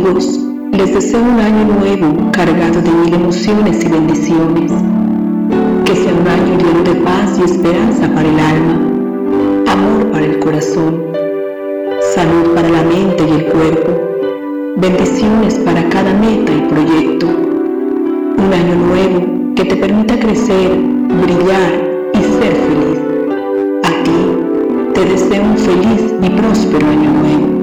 amigos, les deseo un año nuevo cargado de mil emociones y bendiciones. Que sea un año lleno de paz y esperanza para el alma, amor para el corazón, salud para la mente y el cuerpo, bendiciones para cada meta y proyecto. Un año nuevo que te permita crecer, brillar y ser feliz. A ti te deseo un feliz y próspero año nuevo.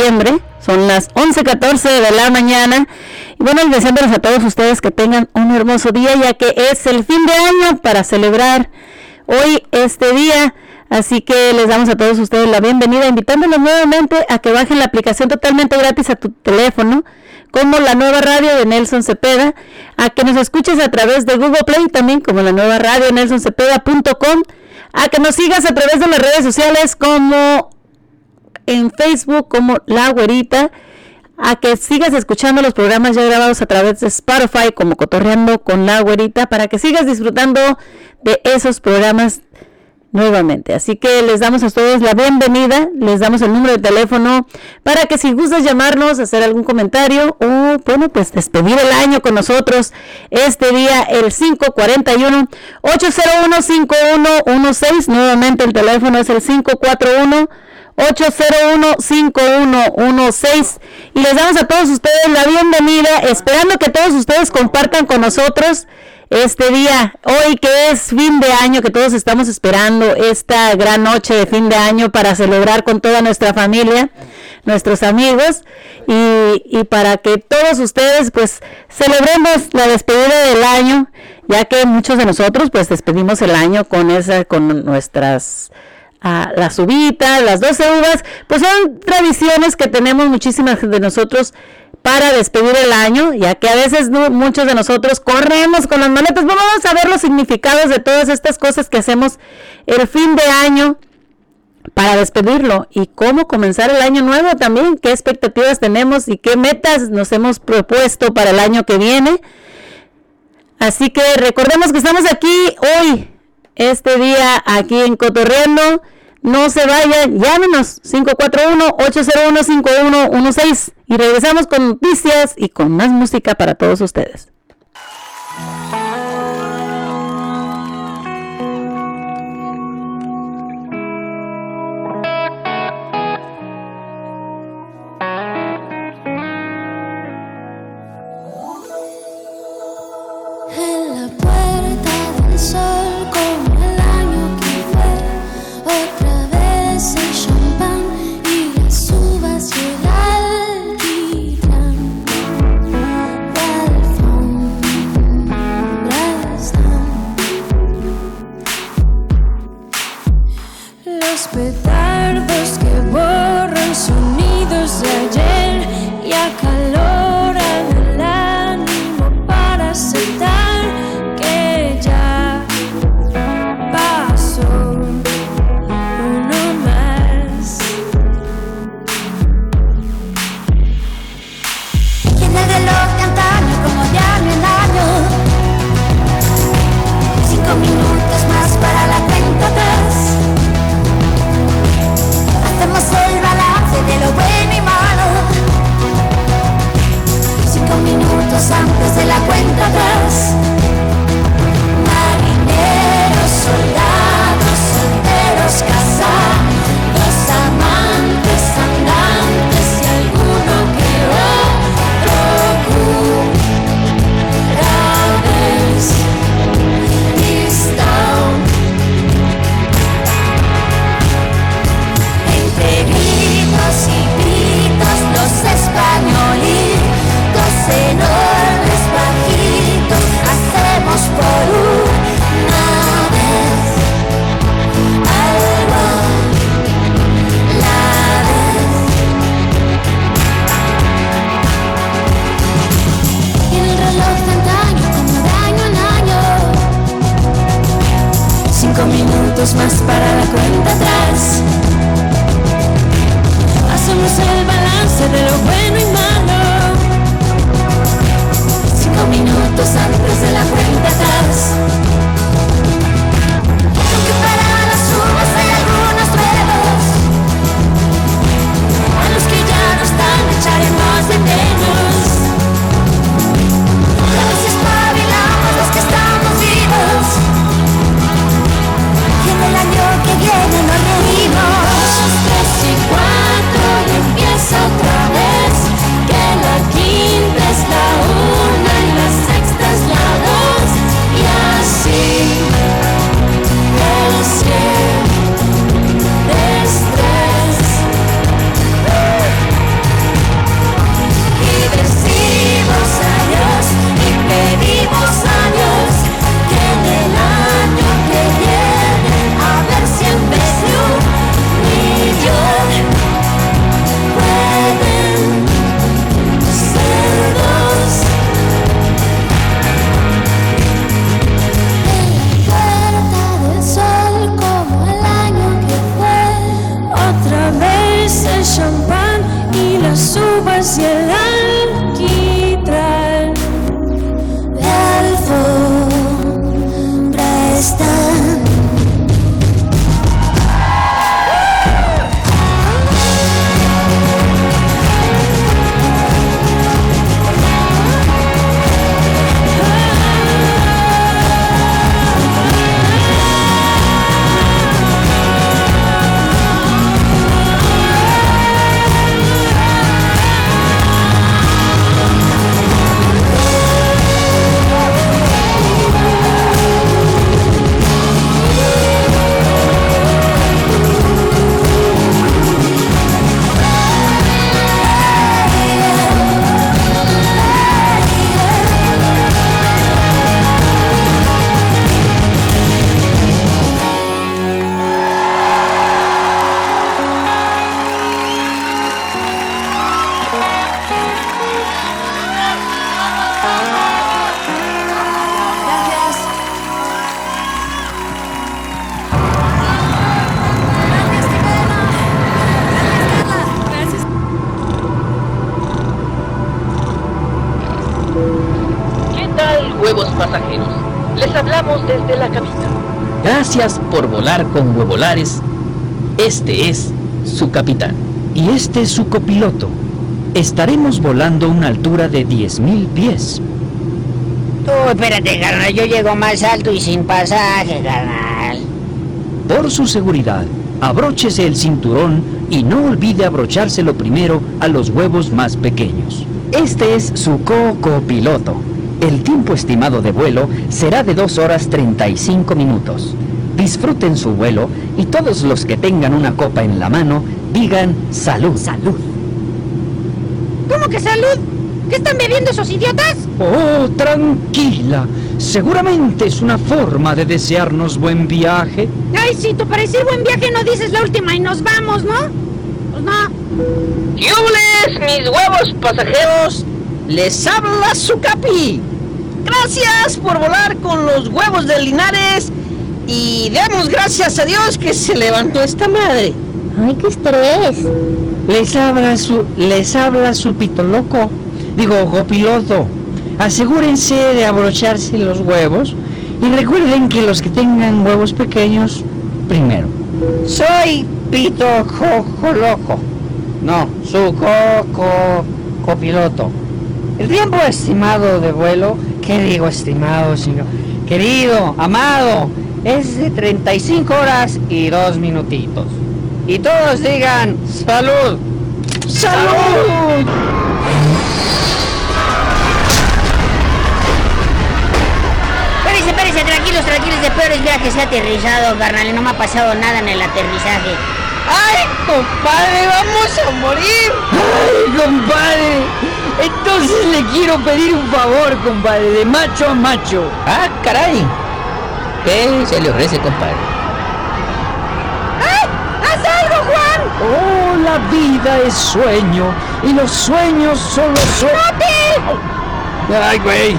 31 de diciembre. Son las 11.14 de la mañana. Y bueno, deseándoles a todos ustedes que tengan un hermoso día, ya que es el fin de año para celebrar hoy este día. Así que les damos a todos ustedes la bienvenida, invitándolos nuevamente a que bajen la aplicación totalmente gratis a tu teléfono, como la nueva radio de Nelson Cepeda, a que nos escuches a través de Google Play también, como la nueva radio nelsoncepeda.com a que nos sigas a través de las redes sociales como en Facebook como La Güerita, a que sigas escuchando los programas ya grabados a través de Spotify como Cotorreando con La Güerita, para que sigas disfrutando de esos programas nuevamente. Así que les damos a todos la bienvenida, les damos el número de teléfono para que si gustas llamarnos, hacer algún comentario o, bueno, pues despedir el año con nosotros este día, el 541 801 5116. Nuevamente el teléfono es el 541 801-5116 y les damos a todos ustedes la bienvenida, esperando que todos ustedes compartan con nosotros este día, hoy que es fin de año, que todos estamos esperando esta gran noche de fin de año para celebrar con toda nuestra familia, nuestros amigos y, y para que todos ustedes pues celebremos la despedida del año, ya que muchos de nosotros pues despedimos el año con esa, con nuestras a las uvitas, las 12 uvas, pues son tradiciones que tenemos muchísimas de nosotros para despedir el año, ya que a veces muchos de nosotros corremos con las maletas. Vamos a ver los significados de todas estas cosas que hacemos el fin de año para despedirlo y cómo comenzar el año nuevo también, qué expectativas tenemos y qué metas nos hemos propuesto para el año que viene. Así que recordemos que estamos aquí hoy, este día, aquí en Cotorreando. No se vayan, llámenos 541-801-5116 y regresamos con noticias y con más música para todos ustedes. Volar con Huevolares. Este es su capitán. Y este es su copiloto. Estaremos volando a una altura de 10.000 pies. Tú, espérate, carnal. Yo llego más alto y sin pasaje, carnal. Por su seguridad, abróchese el cinturón y no olvide abrochárselo primero a los huevos más pequeños. Este es su co-copiloto. El tiempo estimado de vuelo será de 2 horas 35 minutos. Disfruten su vuelo y todos los que tengan una copa en la mano digan salud. Salud. ¿Cómo que salud? ¿Qué están bebiendo esos idiotas? Oh, tranquila. Seguramente es una forma de desearnos buen viaje. Ay, si tú para decir buen viaje no dices la última y nos vamos, ¿no? Pues no. ¡Yubles, mis huevos pasajeros! Les habla su capi. Gracias por volar con los huevos de Linares y damos gracias a Dios que se levantó esta madre. Ay, qué estrés. Les habla su, les habla su pito loco. Digo, copiloto. Asegúrense de abrocharse los huevos y recuerden que los que tengan huevos pequeños, primero. Soy Pito Coco Loco. No, su coco copiloto. El tiempo estimado de vuelo, ¿qué digo estimado, señor? Querido, amado, es de 35 horas y 2 minutitos. Y todos digan, salud. ¡Salud! Espérense, espérense, tranquilos, tranquilos, de peores viajes he aterrizado, carnal, no me ha pasado nada en el aterrizaje. ¡Ay, compadre, vamos a morir! ¡Ay, compadre! Entonces le quiero pedir un favor, compadre, de macho a macho. ¡Ah, caray! ¿Qué se le ofrece, compadre? ¡Ay! ¡Haz algo, Juan! Oh, la vida es sueño y los sueños son los sueños. Ay, güey.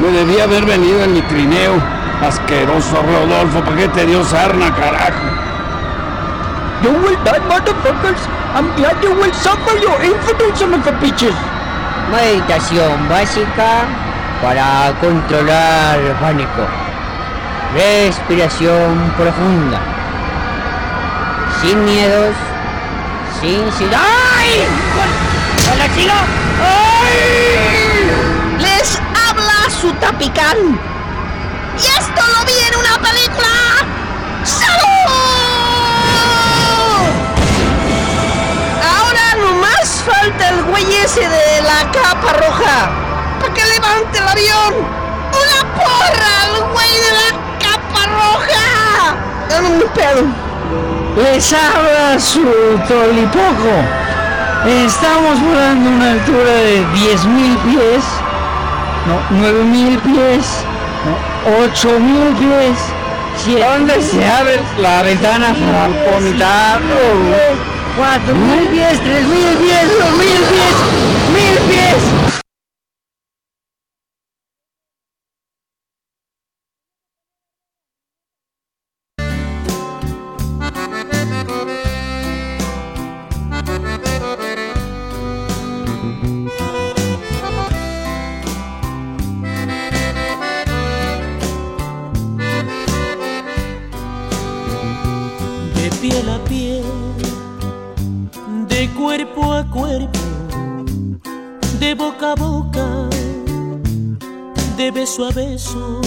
Me debía haber venido en mi trineo. Asqueroso Rodolfo, ¿para qué te dio sarna, carajo? You will die, motherfuckers. I'm glad you will suffer your infidel son of a bitches. Meditación básica para controlar el pánico. Respiración profunda. Sin miedos. Sin sin- ¡Ay! ¡Hola, chico! ¡Ay! Les habla su tapicán. Y esto lo vi en una película. ¡Salud! Ahora nomás falta el güey ese de la capa roja. Para que levante el avión. ¡Una porra al güey de la roja! Dame un pedo. Les habla su tolipoco. Estamos volando a una altura de 10.000 pies. No, 9.000 pies. No, 8.000 pies. ¿Dónde se abre la ventana para vomitar? 4.000 pies, 3.000 pies, 2.000 pies, 1.000 pies. Beso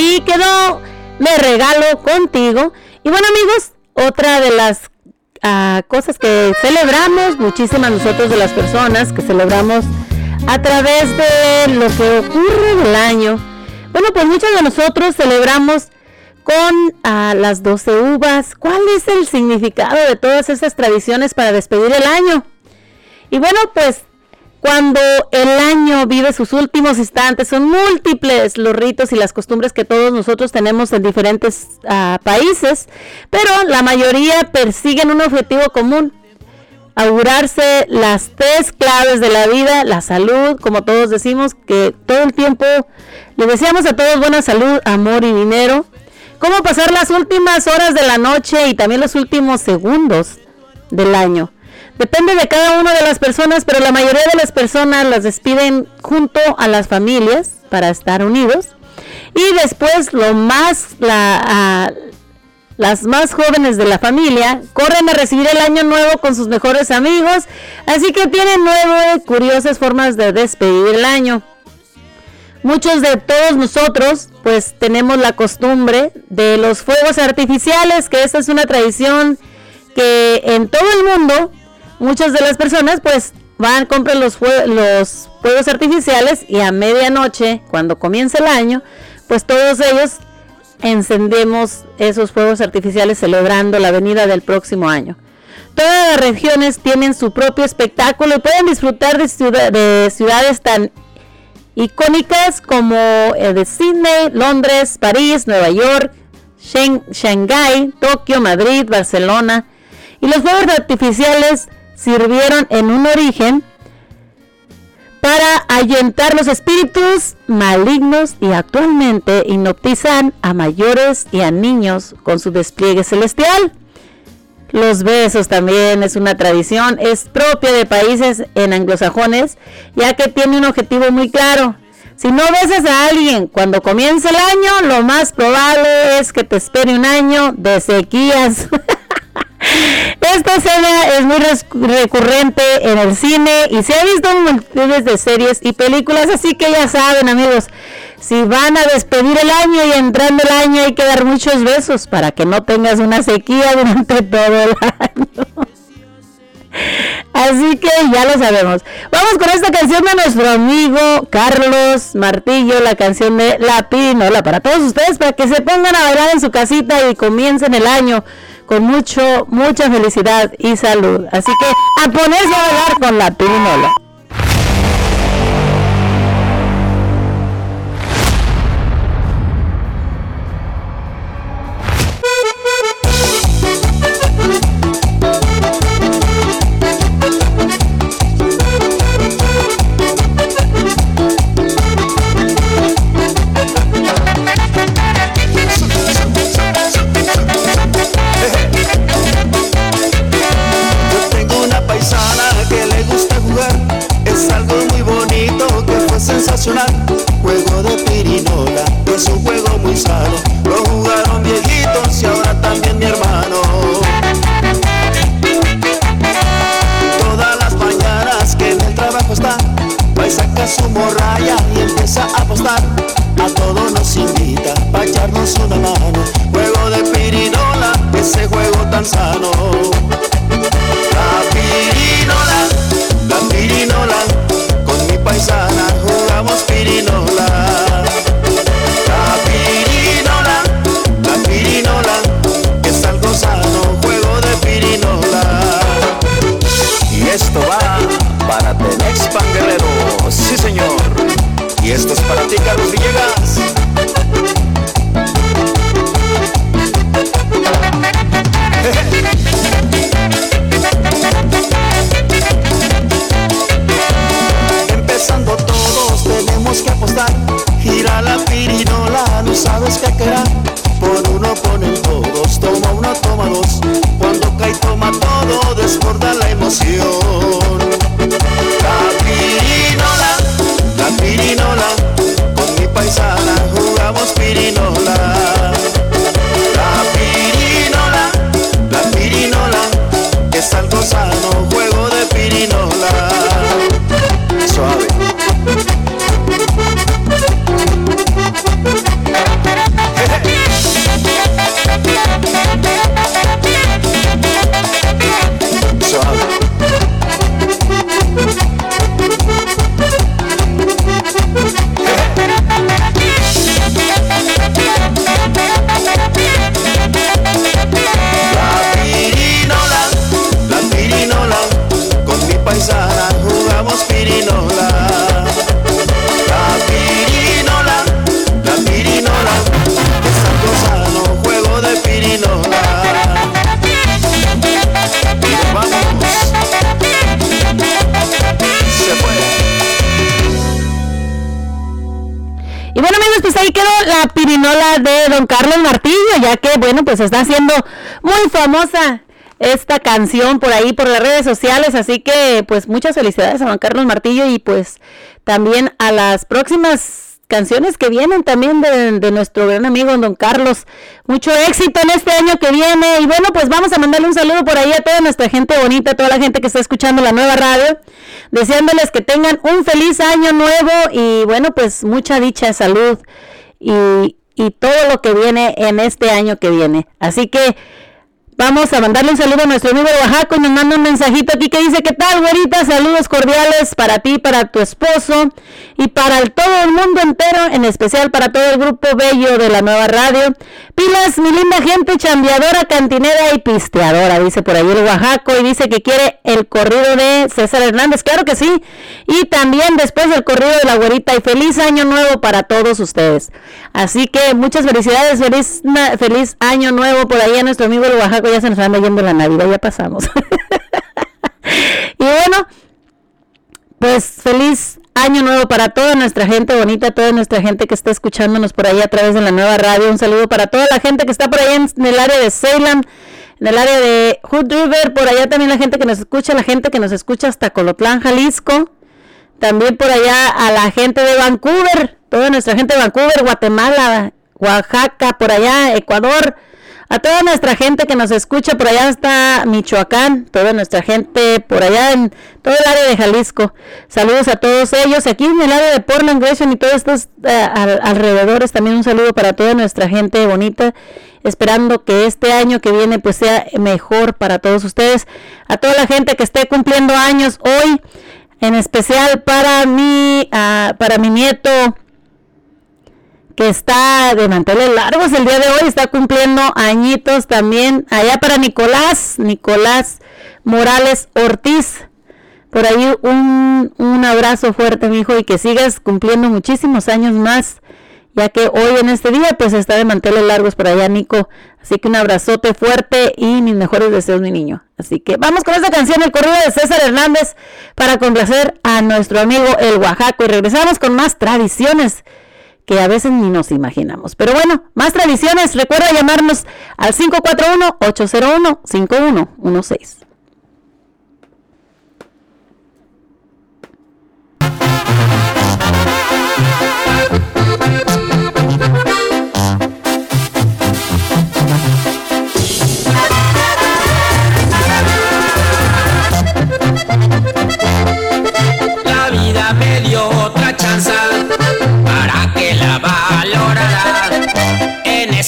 ahí quedó Me regalo contigo. Y bueno, amigos, otra de las ah, cosas que celebramos, muchísimas nosotros de las personas que celebramos a través de lo que ocurre del año. Bueno, pues muchos de nosotros celebramos con ah, las 12 uvas. ¿Cuál es el significado de todas esas tradiciones para despedir el año? Y bueno, pues cuando el año vive sus últimos instantes, son múltiples los ritos y las costumbres que todos nosotros tenemos en diferentes ah, países, pero la mayoría persiguen un objetivo común, augurarse las tres claves de la vida, la salud, como todos decimos, que todo el tiempo le deseamos a todos buena salud, amor y dinero, cómo pasar las últimas horas de la noche y también los últimos segundos del año. Depende de cada una de las personas, pero la mayoría de las personas las despiden junto a las familias para estar unidos. Y después lo más, la, las más jóvenes de la familia corren a recibir el año nuevo con sus mejores amigos. Así que tienen nueve curiosas formas de despedir el año. Muchos de todos nosotros pues tenemos la costumbre de los fuegos artificiales, que esta es una tradición que en todo el mundo muchas de las personas pues van, compran los, los fuegos artificiales y a medianoche, cuando comienza el año, pues todos ellos encendemos esos fuegos artificiales celebrando la venida del próximo año. Todas las regiones tienen su propio espectáculo y pueden disfrutar de, ciudad- de ciudades tan icónicas como el de Sydney, Londres, París, Nueva York, Shanghái, Tokio, Madrid, Barcelona. Y los fuegos artificiales sirvieron en un origen para ahuyentar los espíritus malignos y actualmente hipnotizan a mayores y a niños con su despliegue celestial. Los besos también es una tradición, es propia de países en anglosajones, ya que tiene un objetivo muy claro. Si no besas a alguien cuando comienza el año, lo más probable es que te espere un año de sequías. Esta escena es muy recurrente en el cine y se ha visto en multitudes de series y películas, así que ya saben amigos, si van a despedir el año y entrando el año hay que dar muchos besos para que no tengas una sequía durante todo el año. Así que ya lo sabemos. Vamos con esta canción de nuestro amigo Carlos Martillo, la canción de La Pinola para todos ustedes, para que se pongan a bailar en su casita y comiencen el año con mucho, mucha felicidad y salud. Así que a ponerse a bailar con La Pinola. Su morralla y empieza a apostar. A todos nos invita a echarnos una mano. Juego de pirinola, ese juego tan sano. La pirinola, Y esto es para ti, Carlos. Don Carlos Martillo, ya que bueno, pues está haciendo muy famosa esta canción por ahí, por las redes sociales, así que pues muchas felicidades a Don Carlos Martillo y pues también a las próximas canciones que vienen también de, de nuestro gran amigo Don Carlos. Mucho éxito en este año que viene y bueno, pues vamos a mandarle un saludo por ahí a toda nuestra gente bonita, a toda la gente que está escuchando la nueva radio, deseándoles que tengan un feliz año nuevo y bueno, pues mucha dicha, salud y, y todo lo que viene en este año que viene. Así que vamos a mandarle un saludo a nuestro amigo de Oaxaca. Nos manda un mensajito aquí que dice, ¿qué tal, güerita? Saludos cordiales para ti, para tu esposo y para todo el mundo entero, en especial para todo el grupo bello de la nueva radio. Pilas, mi linda gente, chambeadora, cantinera y pisteadora, dice por ahí el Oaxaco y dice que quiere el corrido de César Hernández, claro que sí. Y también después el corrido de la güerita y feliz año nuevo para todos ustedes. Así que muchas felicidades, feliz, feliz año nuevo por ahí a nuestro amigo el Oaxaco, ya se nos anda yendo la Navidad, ya pasamos. y bueno, pues feliz año nuevo para toda nuestra gente bonita, toda nuestra gente que está escuchándonos por ahí a través de la nueva radio. Un saludo para toda la gente que está por ahí en, el área de Salem, en el área de Hood River, por allá también la gente que nos escucha, la gente que nos escucha hasta Colotlán, Jalisco. También por allá a la gente de Vancouver, toda nuestra gente de Vancouver, Guatemala, Oaxaca, por allá, Ecuador. A toda nuestra gente que nos escucha, por allá está Michoacán, toda nuestra gente por allá en todo el área de Jalisco. Saludos a todos ellos. Aquí en el área de Portland, Gresham y todos estos eh, al- alrededores, también un saludo para toda nuestra gente bonita. Esperando que este año que viene pues sea mejor para todos ustedes. A toda la gente que esté cumpliendo años hoy, en especial para mi, ah, para mi nieto que está de manteles largos el día de hoy, está cumpliendo añitos también. Allá para Nicolás, Nicolás Morales Ortiz. Por ahí un, un abrazo fuerte, mi hijo, y que sigas cumpliendo muchísimos años más, ya que hoy en este día pues está de manteles largos por allá, Nico. Así que un abrazote fuerte y mis mejores deseos, mi niño. Así que vamos con esta canción, el corrido de César Hernández, para complacer a nuestro amigo el Oaxaco. Y regresamos con más tradiciones que a veces ni nos imaginamos. Pero bueno, más tradiciones. Recuerda llamarnos al 541-801-5116.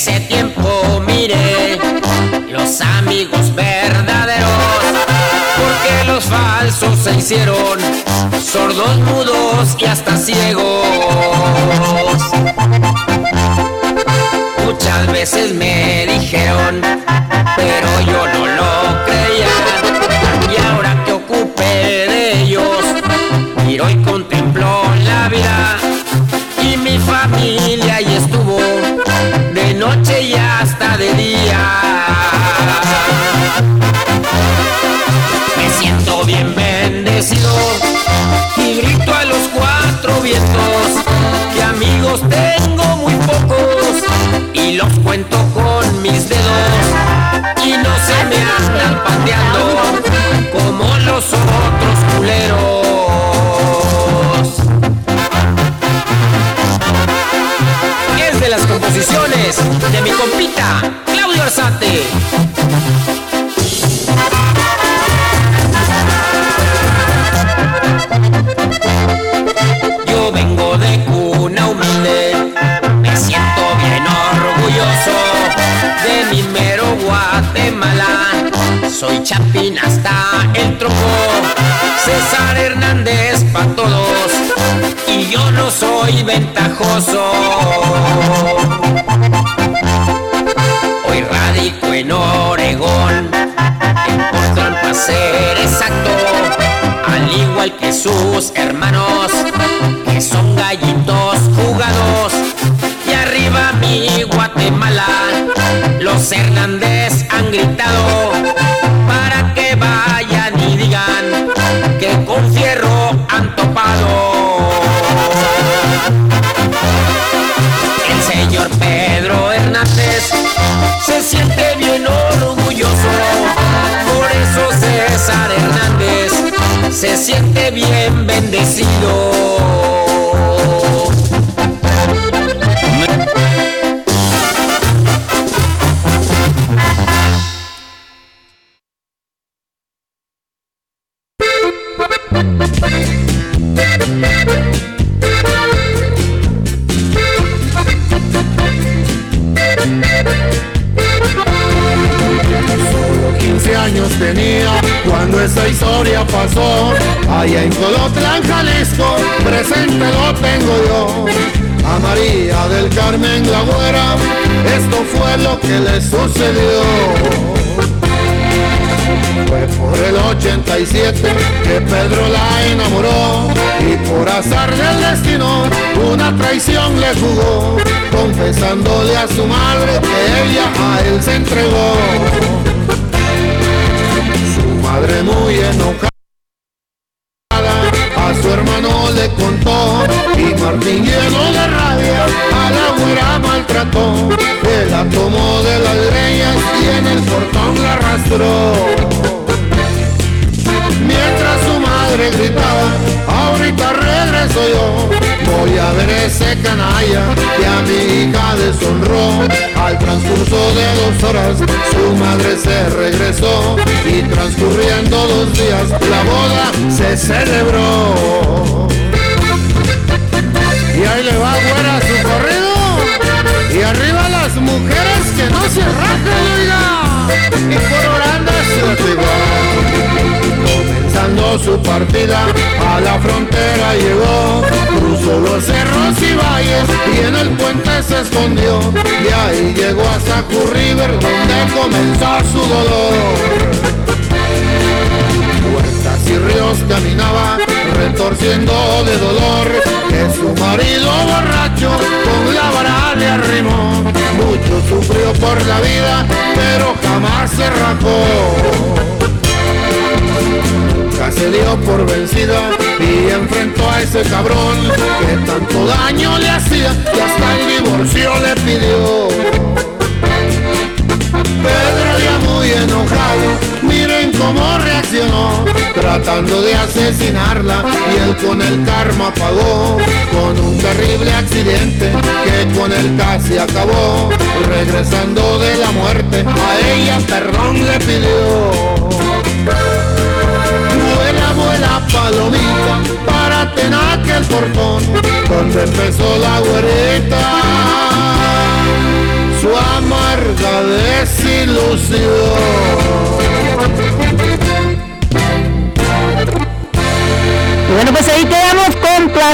ese tiempo miré los amigos verdaderos, porque los falsos se hicieron sordos, mudos y hasta ciegos. Muchas veces me dijeron, pero yo no amigos tengo muy pocos y los cuento con mis dedos y no se me andan pateando como los otros culeros. Es de las composiciones de mi compita Claudio Arzate. Guatemala. Soy Chapín hasta el tronco, César Hernández pa' todos. Y yo no soy ventajoso. Hoy radico en Oregón, en Portland para ser exacto. Al igual que sus hermanos, que son gallitos jugados. Y arriba mi Guatemala, los Hernández han gritado para que vayan y digan que con fierro han topado. El señor Pedro Hernández se siente bien orgulloso, por eso César Hernández se siente bien bendecido.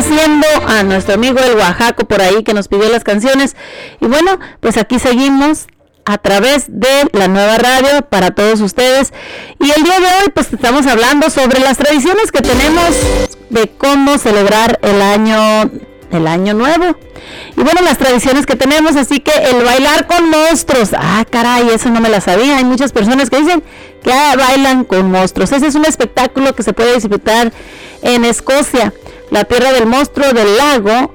Complaciendo a nuestro amigo el Oaxaco por ahí que nos pidió las canciones. Y bueno, pues aquí seguimos a través de la nueva radio para todos ustedes. Y el día de hoy pues estamos hablando sobre las tradiciones que tenemos de cómo celebrar el año el año nuevo. Y bueno, las tradiciones que tenemos, así que el bailar con monstruos. Ah, caray, eso no me la sabía. Hay muchas personas que dicen que bailan con monstruos. Ese es un espectáculo que se puede disfrutar en Escocia, la tierra del monstruo del lago.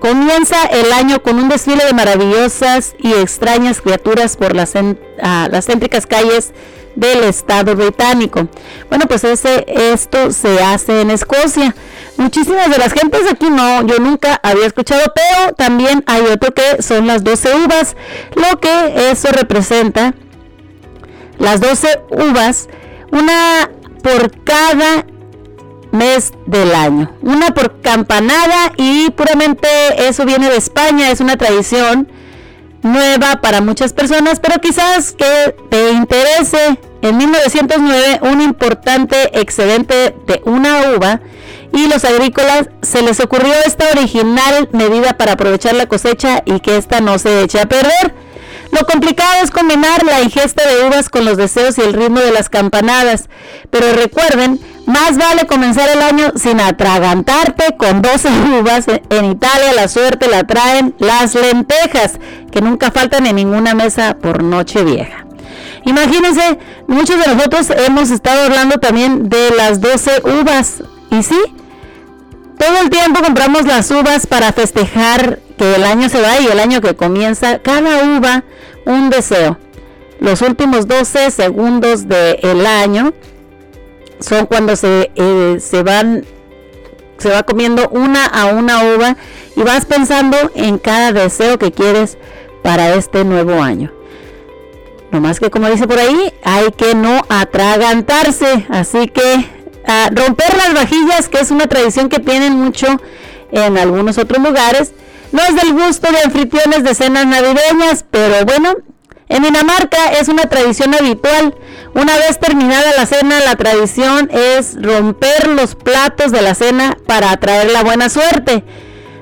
Comienza el año con un desfile de maravillosas y extrañas criaturas por las, ah, las céntricas calles del Estado británico. Bueno, pues ese, esto se hace en Escocia. Muchísimas de las gentes aquí no, yo nunca había escuchado, pero también hay otro que son las 12 uvas, lo que eso representa, las 12 uvas, una por cada mes del año, una por campanada y puramente eso viene de España, es una tradición nueva para muchas personas, pero quizás que te interese. En 1909 un importante excedente de una uva y los agrícolas se les ocurrió esta original medida para aprovechar la cosecha y que ésta no se eche a perder. Lo complicado es combinar la ingesta de uvas con los deseos y el ritmo de las campanadas. Pero recuerden, más vale comenzar el año sin atragantarte con 12 uvas. En Italia la suerte la traen las lentejas, que nunca faltan en ninguna mesa por noche vieja. Imagínense, muchos de nosotros hemos estado hablando también de las 12 uvas. Y sí, todo el tiempo compramos las uvas para festejar que el año se va y el año que comienza. Cada uva un deseo. Los últimos 12 segundos del año son cuando se, eh, se van se va comiendo una a una uva y vas pensando en cada deseo que quieres para este nuevo año. No más que como dice por ahí, hay que no atragantarse. Así que romper las vajillas, que es una tradición que tienen mucho en algunos otros lugares. No es del gusto de anfitriones de cenas navideñas, pero bueno, en Dinamarca es una tradición habitual. Una vez terminada la cena, la tradición es romper los platos de la cena para atraer la buena suerte.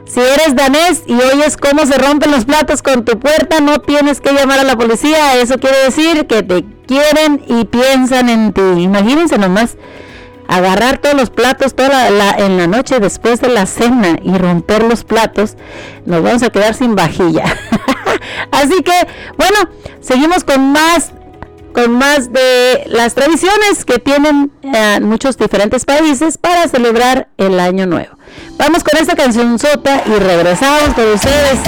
Si eres danés y oyes cómo se rompen los platos con tu puerta, no tienes que llamar a la policía. Eso quiere decir que te quieren y piensan en ti. Imagínense nomás agarrar todos los platos en la noche después de la cena y romper los platos, nos vamos a quedar sin vajilla. Así que, bueno, seguimos con más con más de las tradiciones que tienen eh, muchos diferentes países para celebrar el año nuevo. Vamos con esta canción sota y regresamos con ustedes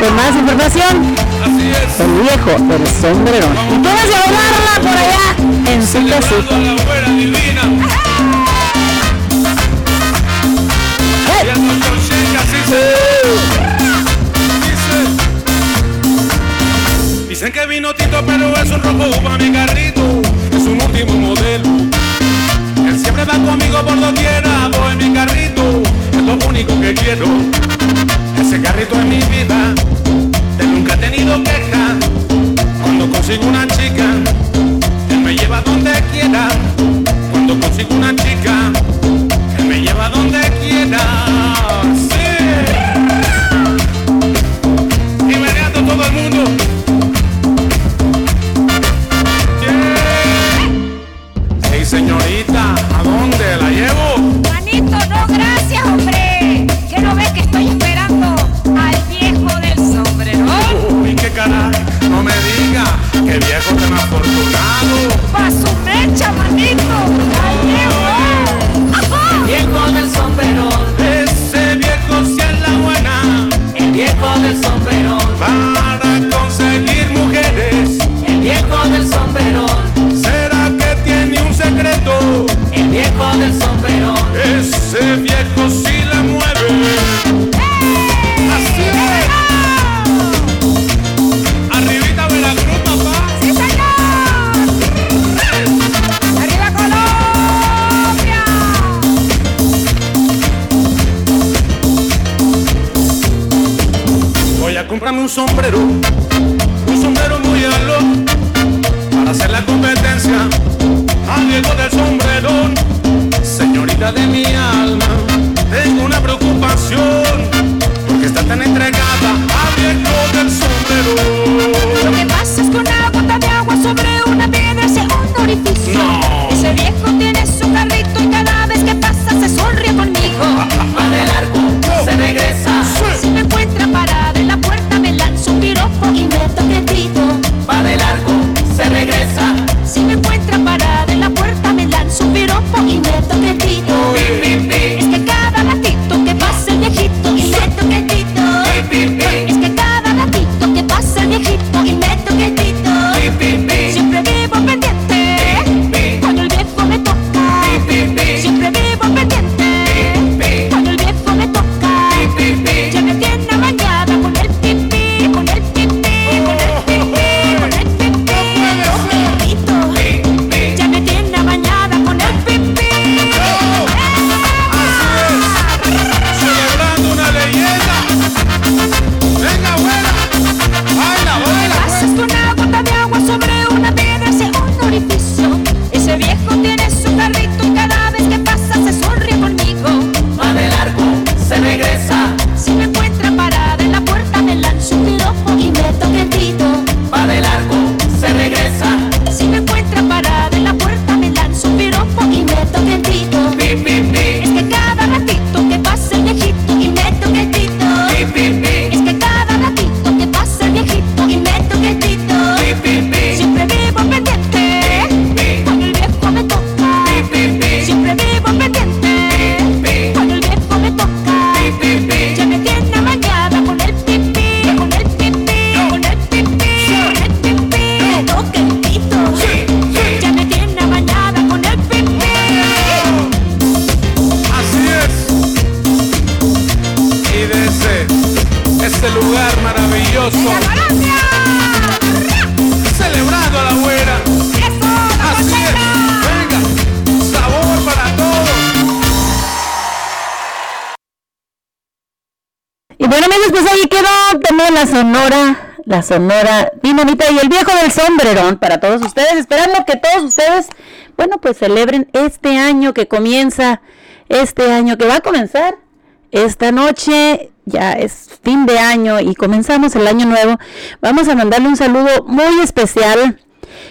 con más información. Así es. El viejo del sombrero. Y a bailarla por allá en su casita. Dicen que vino Tito, pero es un rojo para mi carrito, es un último modelo. Él siempre va conmigo por doquier, voy en mi carrito, es lo único que quiero. Ese carrito es mi vida, de nunca he tenido queja. Cuando consigo una chica, él me lleva donde quiera. Cuando consigo una chica, él me lleva donde quiera. Sí. Todo el mundo. qué viejo tan afortunado. Pa' su mecha, manito. Ay, el viejo del sombrerón. Ese viejo si es la buena. El viejo del sombrerón. Para conseguir mujeres. El viejo del sombrerón. ¿Será que tiene un secreto? El viejo del sombrerón. Ese sombrero, sonora, la sonora dinamita y el viejo del sombrerón para todos ustedes, esperando que todos ustedes, bueno, pues celebren este año que comienza, este año que va a comenzar esta noche, ya es fin de año y comenzamos el año nuevo. Vamos a mandarle un saludo muy especial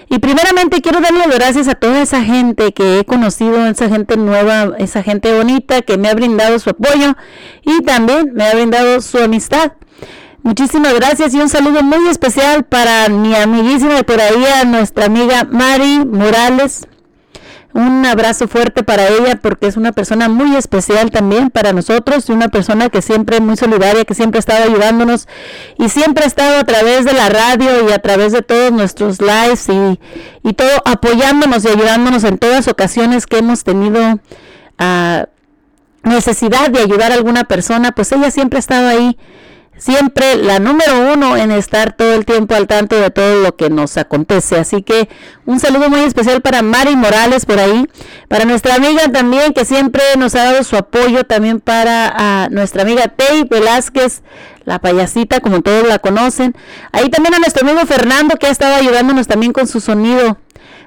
y primeramente quiero darle las gracias a toda esa gente que he conocido, esa gente nueva, esa gente bonita que me ha brindado su apoyo y también me ha brindado su amistad. Muchísimas gracias y un saludo muy especial para mi amiguísima de por ahí, a nuestra amiga Mari Morales. Un abrazo fuerte para ella porque es una persona muy especial también para nosotros y una persona que siempre muy solidaria, que siempre ha estado ayudándonos y siempre ha estado a través de la radio y a través de todos nuestros lives y, y todo apoyándonos y ayudándonos en todas ocasiones que hemos tenido ah, necesidad de ayudar a alguna persona, pues ella siempre ha estado ahí siempre la número uno en estar todo el tiempo al tanto de todo lo que nos acontece. Así que un saludo muy especial para Mari Morales por ahí, para nuestra amiga también que siempre nos ha dado su apoyo, también para nuestra amiga Tei Velázquez, la payasita como todos la conocen. Ahí también a nuestro amigo Fernando que ha estado ayudándonos también con su sonido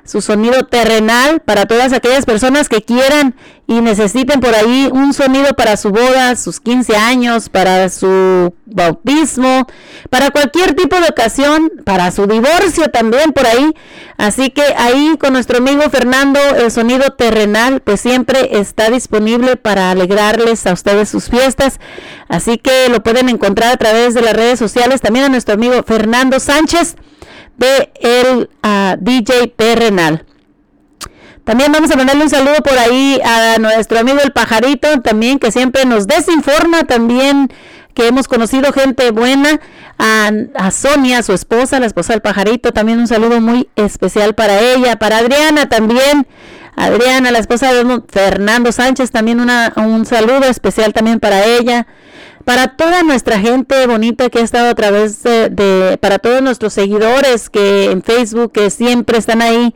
su sonido terrenal para todas aquellas personas que quieran y necesiten por ahí un sonido para su boda, sus 15 años, para su bautismo, para cualquier tipo de ocasión, para su divorcio también por ahí. Así que ahí con nuestro amigo Fernando, el sonido terrenal, pues siempre está disponible para alegrarles a ustedes sus fiestas. Así que lo pueden encontrar a través de las redes sociales. También a nuestro amigo Fernando Sánchez de el DJ Terrenal. También vamos a mandarle un saludo por ahí a nuestro amigo el pajarito, también que siempre nos desinforma, también que hemos conocido gente buena, a, a, Sonia, su esposa, la esposa del pajarito, también un saludo muy especial para ella, para Adriana también, Adriana, la esposa de Fernando Sánchez, también una, un saludo especial también para ella para toda nuestra gente bonita que ha estado a través de, para todos nuestros seguidores que en Facebook que siempre están ahí,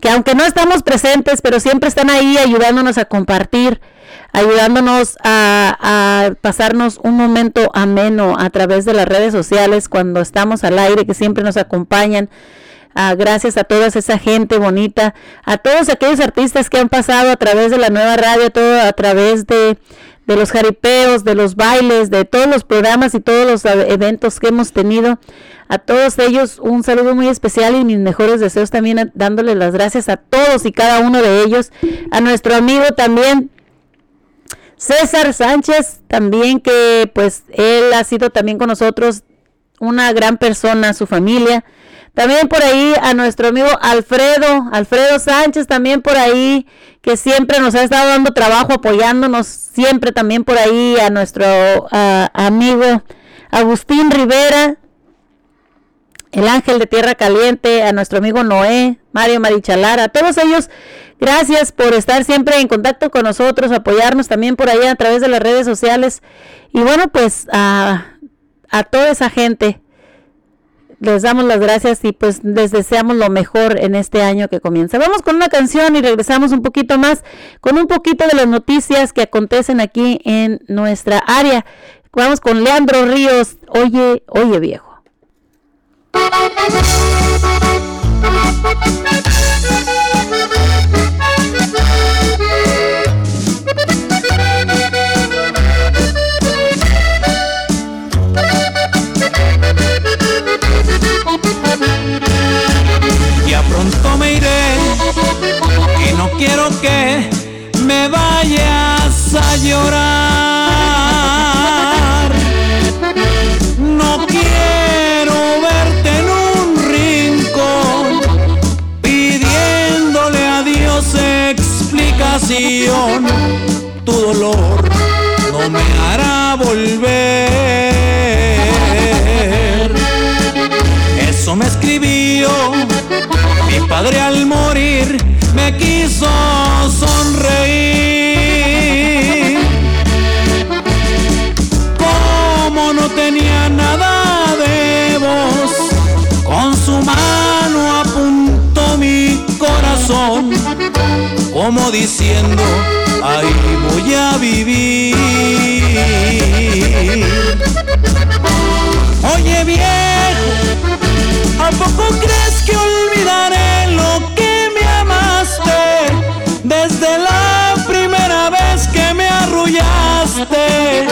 que aunque no estamos presentes, pero siempre están ahí ayudándonos a compartir, ayudándonos a, a pasarnos un momento ameno a través de las redes sociales cuando estamos al aire, que siempre nos acompañan. Ah, gracias a toda esa gente bonita, a todos aquellos artistas que han pasado a través de la nueva radio, todo a través de, de los jaripeos, de los bailes, de todos los programas y todos los ah, eventos que hemos tenido. A todos ellos un saludo muy especial y mis mejores deseos también a- dándole las gracias a todos y cada uno de ellos. A nuestro amigo también César Sánchez, también que pues él ha sido también con nosotros una gran persona, su familia. También por ahí a nuestro amigo Alfredo, Alfredo Sánchez también por ahí, que siempre nos ha estado dando trabajo, apoyándonos, siempre también por ahí a nuestro ah, amigo Agustín Rivera, el ángel de tierra caliente, a nuestro amigo Noé, Mario Marichalar, a todos ellos, gracias por estar siempre en contacto con nosotros, apoyarnos también por ahí a través de las redes sociales. Y bueno, pues a, a toda esa gente les damos las gracias y pues les deseamos lo mejor en este año que comienza. Vamos con una canción y regresamos un poquito más con un poquito de las noticias que acontecen aquí en nuestra área. Vamos con Leandro Ríos, oye, oye viejo. Ya pronto me iré y no quiero que me vayas a llorar. Como diciendo, ahí voy a vivir. Oye viejo, ¿A poco crees que olvidaré lo que me amaste? Desde la primera vez que me arrullaste,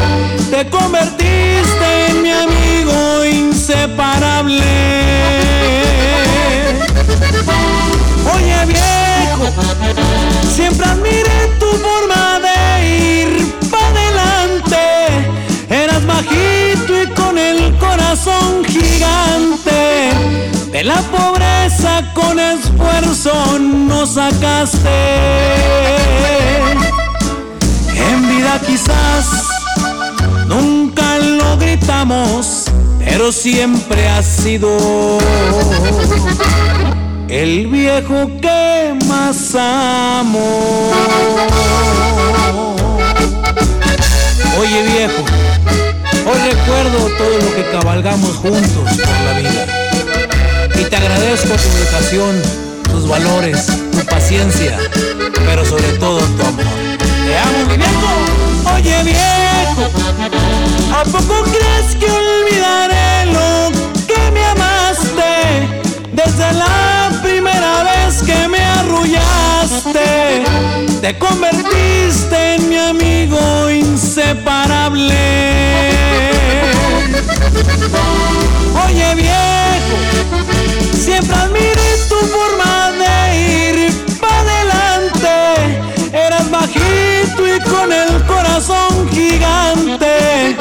te convertiste en mi amigo inseparable. Siempre admiré tu forma de ir para adelante. Eras bajito y con el corazón gigante. De la pobreza con esfuerzo nos sacaste. En vida quizás nunca lo gritamos, pero siempre ha sido el viejo que más amo. Oye viejo, hoy recuerdo todo lo que cabalgamos juntos por la vida. Y te agradezco tu educación, tus valores, tu paciencia, pero sobre todo tu amor. Te amo, mi viejo. Oye viejo, ¿a poco crees que olvidaré lo que me amaste? Desde la primera vez que me te convertiste en mi amigo inseparable. Oye viejo, siempre admiré tu forma de ir para adelante. Eras bajito y con el corazón gigante.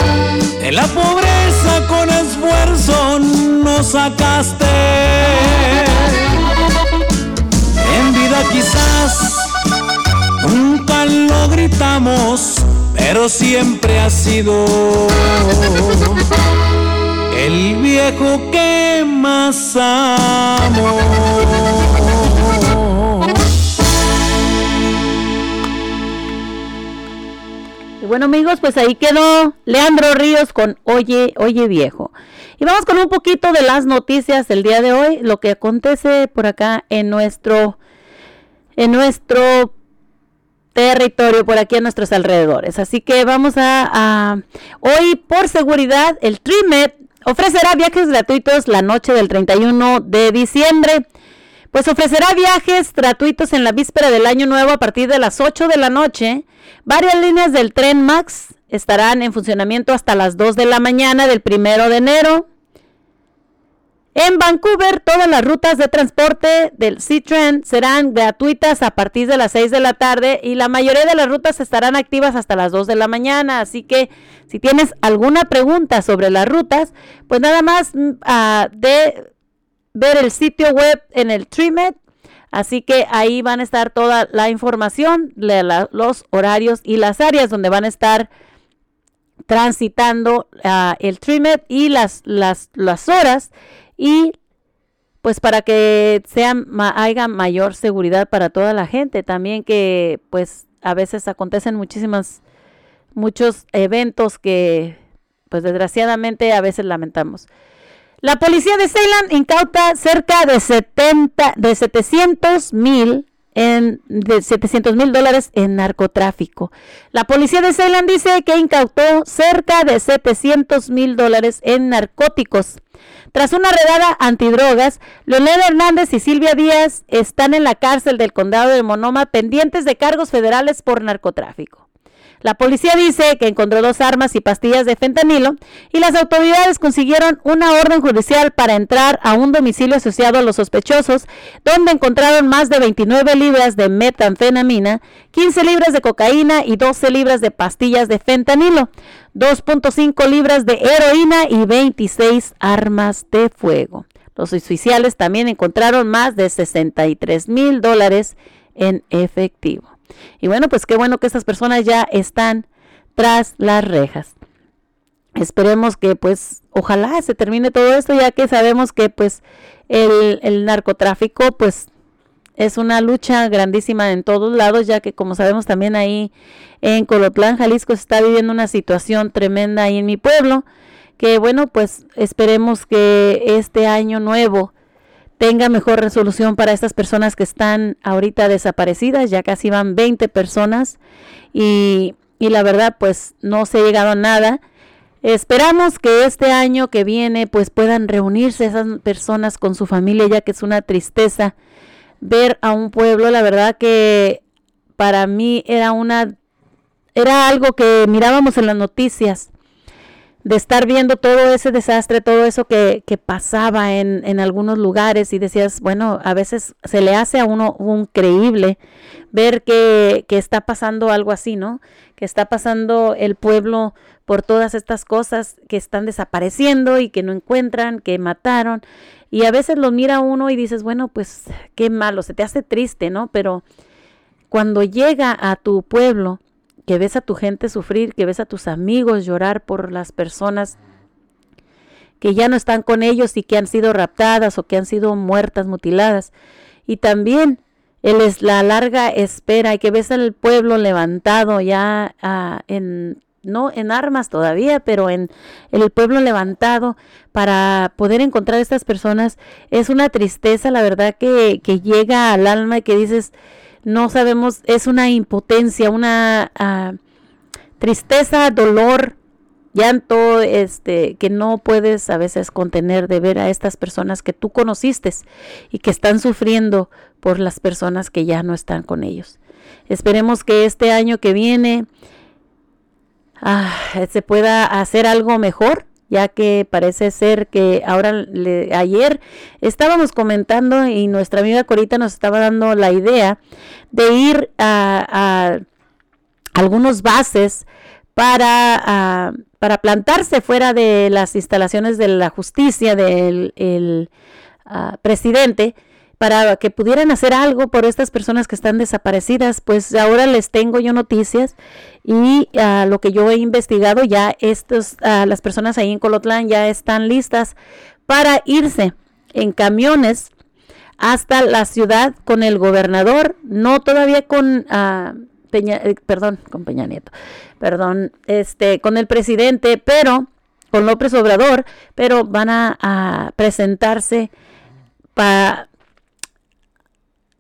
De la pobreza con esfuerzo nos sacaste. Quizás nunca lo gritamos, pero siempre ha sido el viejo que más amo. Y bueno amigos, pues ahí quedó Leandro Ríos con Oye, Oye Viejo. Y vamos con un poquito de las noticias del día de hoy, lo que acontece por acá en nuestro, en nuestro territorio por aquí a nuestros alrededores. Así que vamos a, a- hoy por seguridad el TRIMET ofrecerá viajes gratuitos la noche del 31 de diciembre. Pues ofrecerá viajes gratuitos en la víspera del año nuevo a partir de las 8 de la noche. Varias líneas del tren Max estarán en funcionamiento hasta las 2 de la mañana del primero de enero. En Vancouver, todas las rutas de transporte del C-Tren serán gratuitas a partir de las 6 de la tarde y la mayoría de las rutas estarán activas hasta las 2 de la mañana. Así que si tienes alguna pregunta sobre las rutas, pues nada más mm, ah, de ver el sitio web en el TreeMet. Así que ahí van a estar toda la información, de la- los horarios y las áreas donde van a estar transitando ah, el TreeMet y las, las, las horas y pues para que sea ma- haya mayor seguridad para toda la gente también que pues a veces acontecen muchísimas muchos eventos que pues desgraciadamente a veces lamentamos. La policía de Ceylan incauta cerca de 70 de 700 mil en de 700 mil dólares en narcotráfico. La policía de Ceylan dice que incautó cerca de 700 mil dólares en narcóticos. Tras una redada antidrogas, Leonel Hernández y Silvia Díaz están en la cárcel del condado de Monoma pendientes de cargos federales por narcotráfico. La policía dice que encontró dos armas y pastillas de fentanilo y las autoridades consiguieron una orden judicial para entrar a un domicilio asociado a los sospechosos, donde encontraron más de 29 libras de metanfetamina, 15 libras de cocaína y 12 libras de pastillas de fentanilo, 2.5 libras de heroína y 26 armas de fuego. Los oficiales también encontraron más de 63 mil dólares en efectivo. Y bueno, pues qué bueno que estas personas ya están tras las rejas. Esperemos que pues ojalá se termine todo esto ya que sabemos que pues el, el narcotráfico pues es una lucha grandísima en todos lados ya que como sabemos también ahí en Colotlán, Jalisco se está viviendo una situación tremenda ahí en mi pueblo que bueno pues esperemos que este año nuevo tenga mejor resolución para estas personas que están ahorita desaparecidas, ya casi van 20 personas y, y la verdad pues no se ha llegado a nada. Esperamos que este año que viene pues puedan reunirse esas personas con su familia, ya que es una tristeza ver a un pueblo, la verdad que para mí era una era algo que mirábamos en las noticias de estar viendo todo ese desastre, todo eso que, que pasaba en, en algunos lugares y decías, bueno, a veces se le hace a uno un creíble ver que, que está pasando algo así, ¿no? Que está pasando el pueblo por todas estas cosas que están desapareciendo y que no encuentran, que mataron. Y a veces lo mira uno y dices, bueno, pues qué malo, se te hace triste, ¿no? Pero cuando llega a tu pueblo, que ves a tu gente sufrir, que ves a tus amigos llorar por las personas que ya no están con ellos y que han sido raptadas o que han sido muertas, mutiladas. Y también él es la larga espera y que ves al pueblo levantado ya ah, en no en armas todavía, pero en, el pueblo levantado para poder encontrar a estas personas es una tristeza, la verdad que, que llega al alma y que dices, no sabemos, es una impotencia, una ah, tristeza, dolor, llanto, este, que no puedes a veces contener de ver a estas personas que tú conociste y que están sufriendo por las personas que ya no están con ellos. Esperemos que este año que viene ah, se pueda hacer algo mejor ya que parece ser que ahora le- ayer estábamos comentando y nuestra amiga Corita nos estaba dando la idea de ir a, a algunos bases para, para plantarse fuera de las instalaciones de la justicia del el, ah, presidente para que pudieran hacer algo por estas personas que están desaparecidas, pues ahora les tengo yo noticias y ah, lo que yo he investigado ya estos ah, las personas ahí en Colotlán ya están listas para irse en camiones hasta la ciudad con el gobernador, no todavía con ah, Peña, eh, perdón, con Peña Nieto, perdón, este, con el presidente, pero con López Obrador, pero van a presentarse para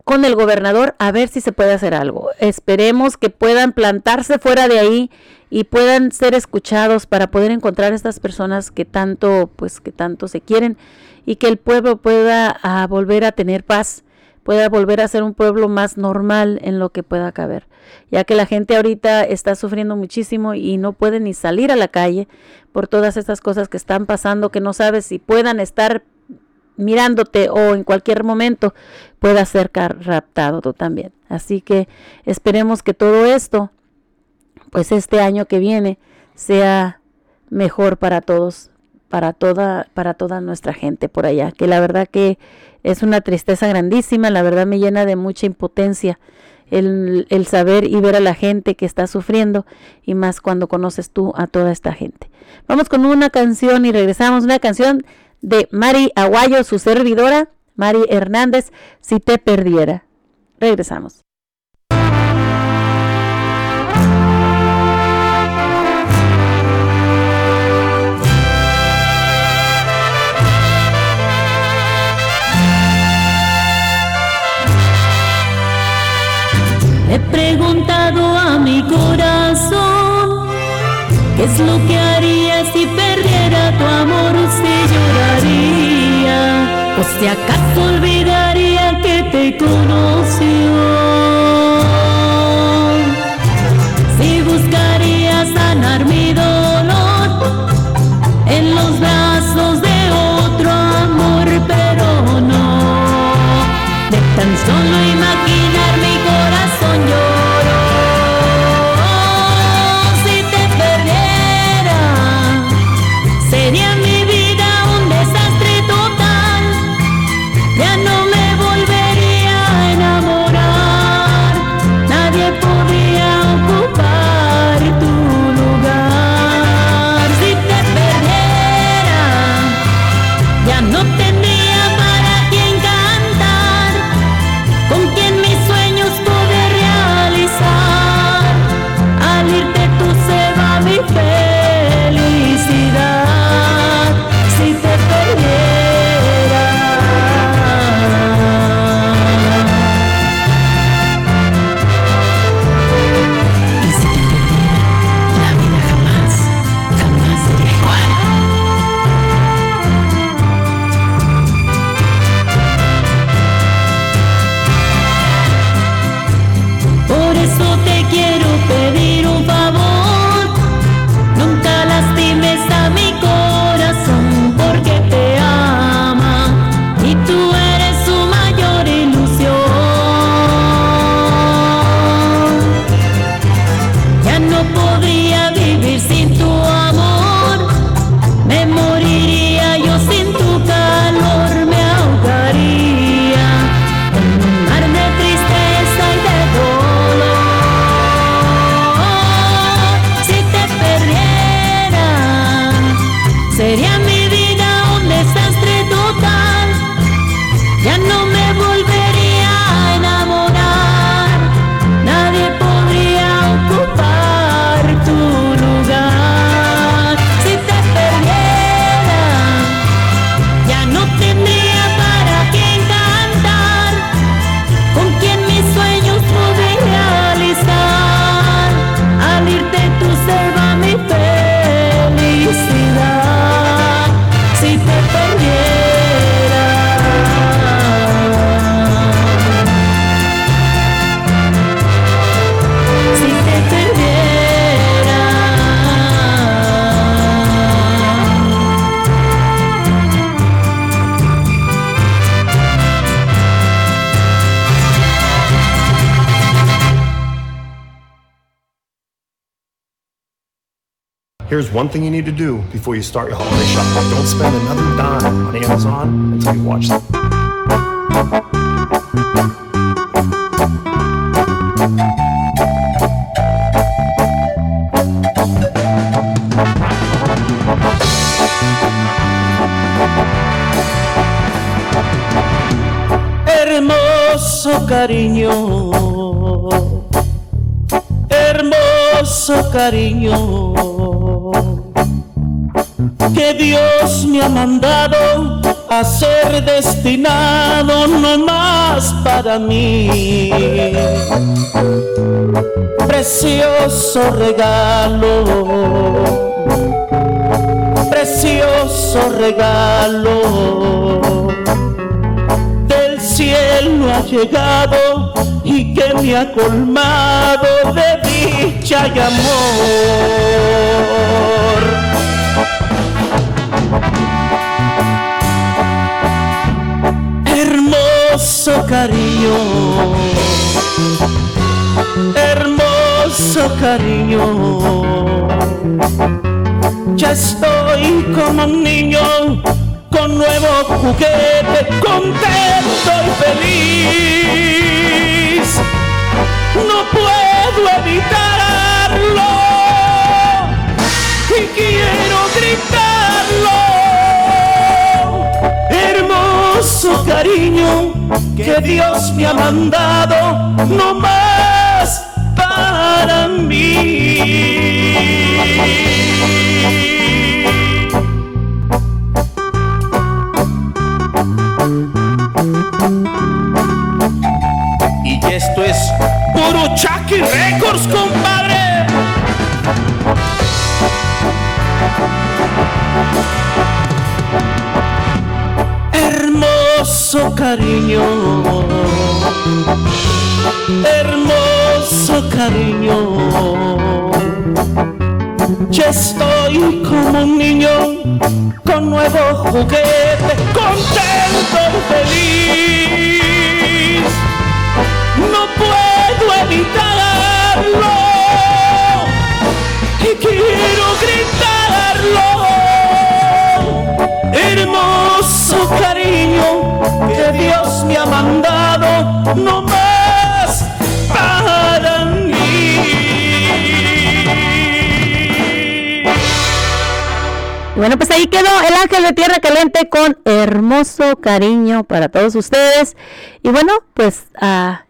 con el gobernador a ver si se puede hacer algo. Esperemos que puedan plantarse fuera de ahí y puedan ser escuchados para poder encontrar a estas personas que tanto, pues, que tanto se quieren y que el pueblo pueda ah, volver a tener paz, pueda volver a ser un pueblo más normal en lo que pueda caber, ya que la gente ahorita está sufriendo muchísimo y no puede ni salir a la calle por todas estas cosas que están pasando, que no sabes si puedan estar mirándote o en cualquier momento pueda ser raptado tú también. Así que esperemos que todo esto, pues este año que viene, sea mejor para todos, para toda, para toda nuestra gente por allá. Que la verdad que es una tristeza grandísima, la verdad me llena de mucha impotencia el, el saber y ver a la gente que está sufriendo y más cuando conoces tú a toda esta gente. Vamos con una canción y regresamos, una canción de Mari Aguayo, su servidora, Mari Hernández, Si te perdiera. Regresamos. He preguntado a mi corazón qué es lo que haría si perdiera tu amor, lloraría o si acaso olvidaría que te conoció. Si buscaría sanar mi dolor en los brazos de otro amor, pero no. De tan solo imaginar One thing you need to do before you start your holiday shopping. Don't spend another dime on Amazon until you watch them. Hermoso cariño, hermoso cariño, ser destinado no más para mí. Precioso regalo, precioso regalo del cielo ha llegado y que me ha colmado de dicha y amor. Cariño, hermoso cariño. Ya estoy como un niño con nuevo juguete, contento y feliz. No puedo evitarlo Hermoso cariño que Dios me ha mandado, no más para mí. Cariño, hermoso cariño. Ya estoy como un niño con nuevo juguete, contento y feliz. No puedo evitarlo y quiero gritarlo. Hermoso cariño que Dios me ha mandado, no más para mí. Bueno, pues ahí quedó el ángel de tierra caliente con hermoso cariño para todos ustedes. Y bueno, pues ah,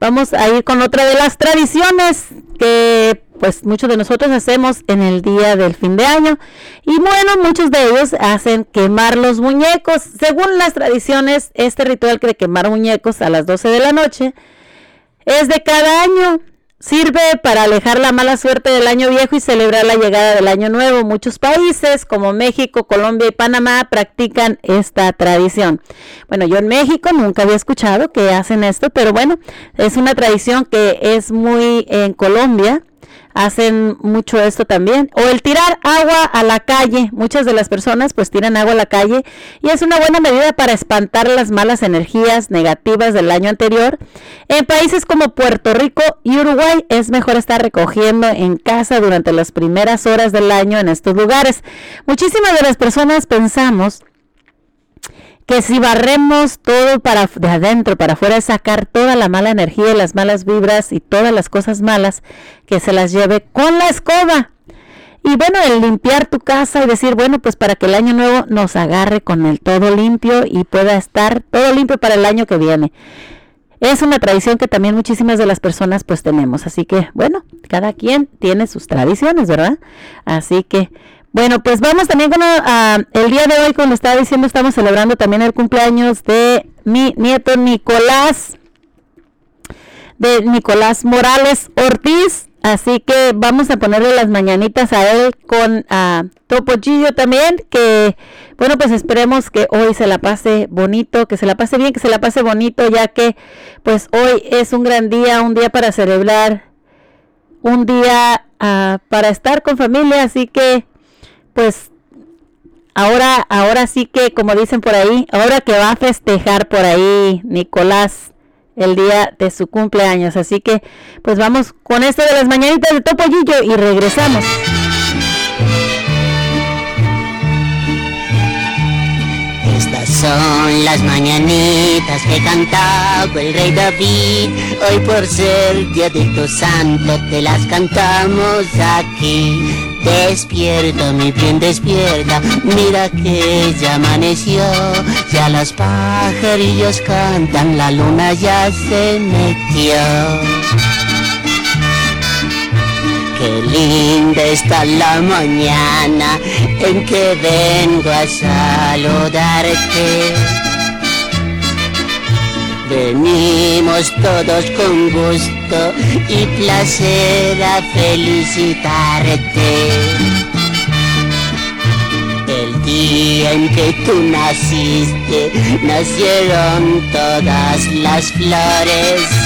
vamos a ir con otra de las tradiciones que pues muchos de nosotros hacemos en el día del fin de año. Y bueno, muchos de ellos hacen quemar los muñecos. Según las tradiciones, este ritual de quemar muñecos a las 12 de la noche es de cada año. Sirve para alejar la mala suerte del año viejo y celebrar la llegada del año nuevo. Muchos países como México, Colombia y Panamá practican esta tradición. Bueno, yo en México nunca había escuchado que hacen esto, pero bueno, es una tradición que es muy en Colombia hacen mucho esto también. O el tirar agua a la calle. Muchas de las personas pues tiran agua a la calle y es una buena medida para espantar las malas energías negativas del año anterior. En países como Puerto Rico y Uruguay es mejor estar recogiendo en casa durante las primeras horas del año en estos lugares. Muchísimas de las personas pensamos que si barremos todo para de adentro para afuera sacar toda la mala energía, las malas vibras y todas las cosas malas que se las lleve con la escoba. Y bueno, el limpiar tu casa y decir, bueno, pues para que el año nuevo nos agarre con el todo limpio y pueda estar todo limpio para el año que viene. Es una tradición que también muchísimas de las personas pues tenemos. Así que, bueno, cada quien tiene sus tradiciones, ¿verdad? Así que, bueno, pues vamos también con ah, el día de hoy, como estaba diciendo, estamos celebrando también el cumpleaños de mi nieto Nicolás, de Nicolás Morales Ortiz. Así que vamos a ponerle las mañanitas a él con ah, Topollillo también, que bueno, pues esperemos que hoy se la pase bonito, que se la pase bien, que se la pase bonito, ya que pues hoy es un gran día, un día para celebrar, un día ah, para estar con familia, así que pues ahora, ahora sí que, como dicen por ahí, ahora que va a festejar por ahí Nicolás el día de su cumpleaños. Así que, pues vamos con esto de las mañanitas de Topollillo y regresamos. Son las mañanitas que cantaba el rey David. Hoy por ser día de tu santo te las cantamos aquí. Despierta, mi bien, despierta. Mira que ya amaneció. Ya los pajarillos cantan, la luna ya se metió. Qué linda está la mañana en que vengo a saludarte. Venimos todos con gusto y placer a felicitarte. El día en que tú naciste, nacieron todas las flores.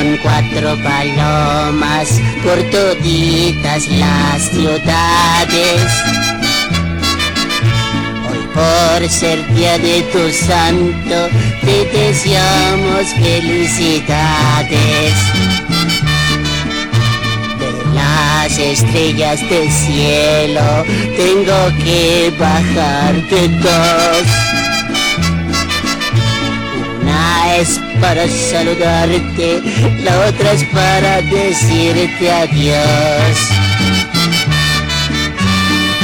Volaron cuatro palomas por toditas las ciudades. Hoy por ser día de tu santo, te deseamos felicidades. De las estrellas del cielo, tengo que bajarte dos. Una para saludarte, la otra es para decirte adiós.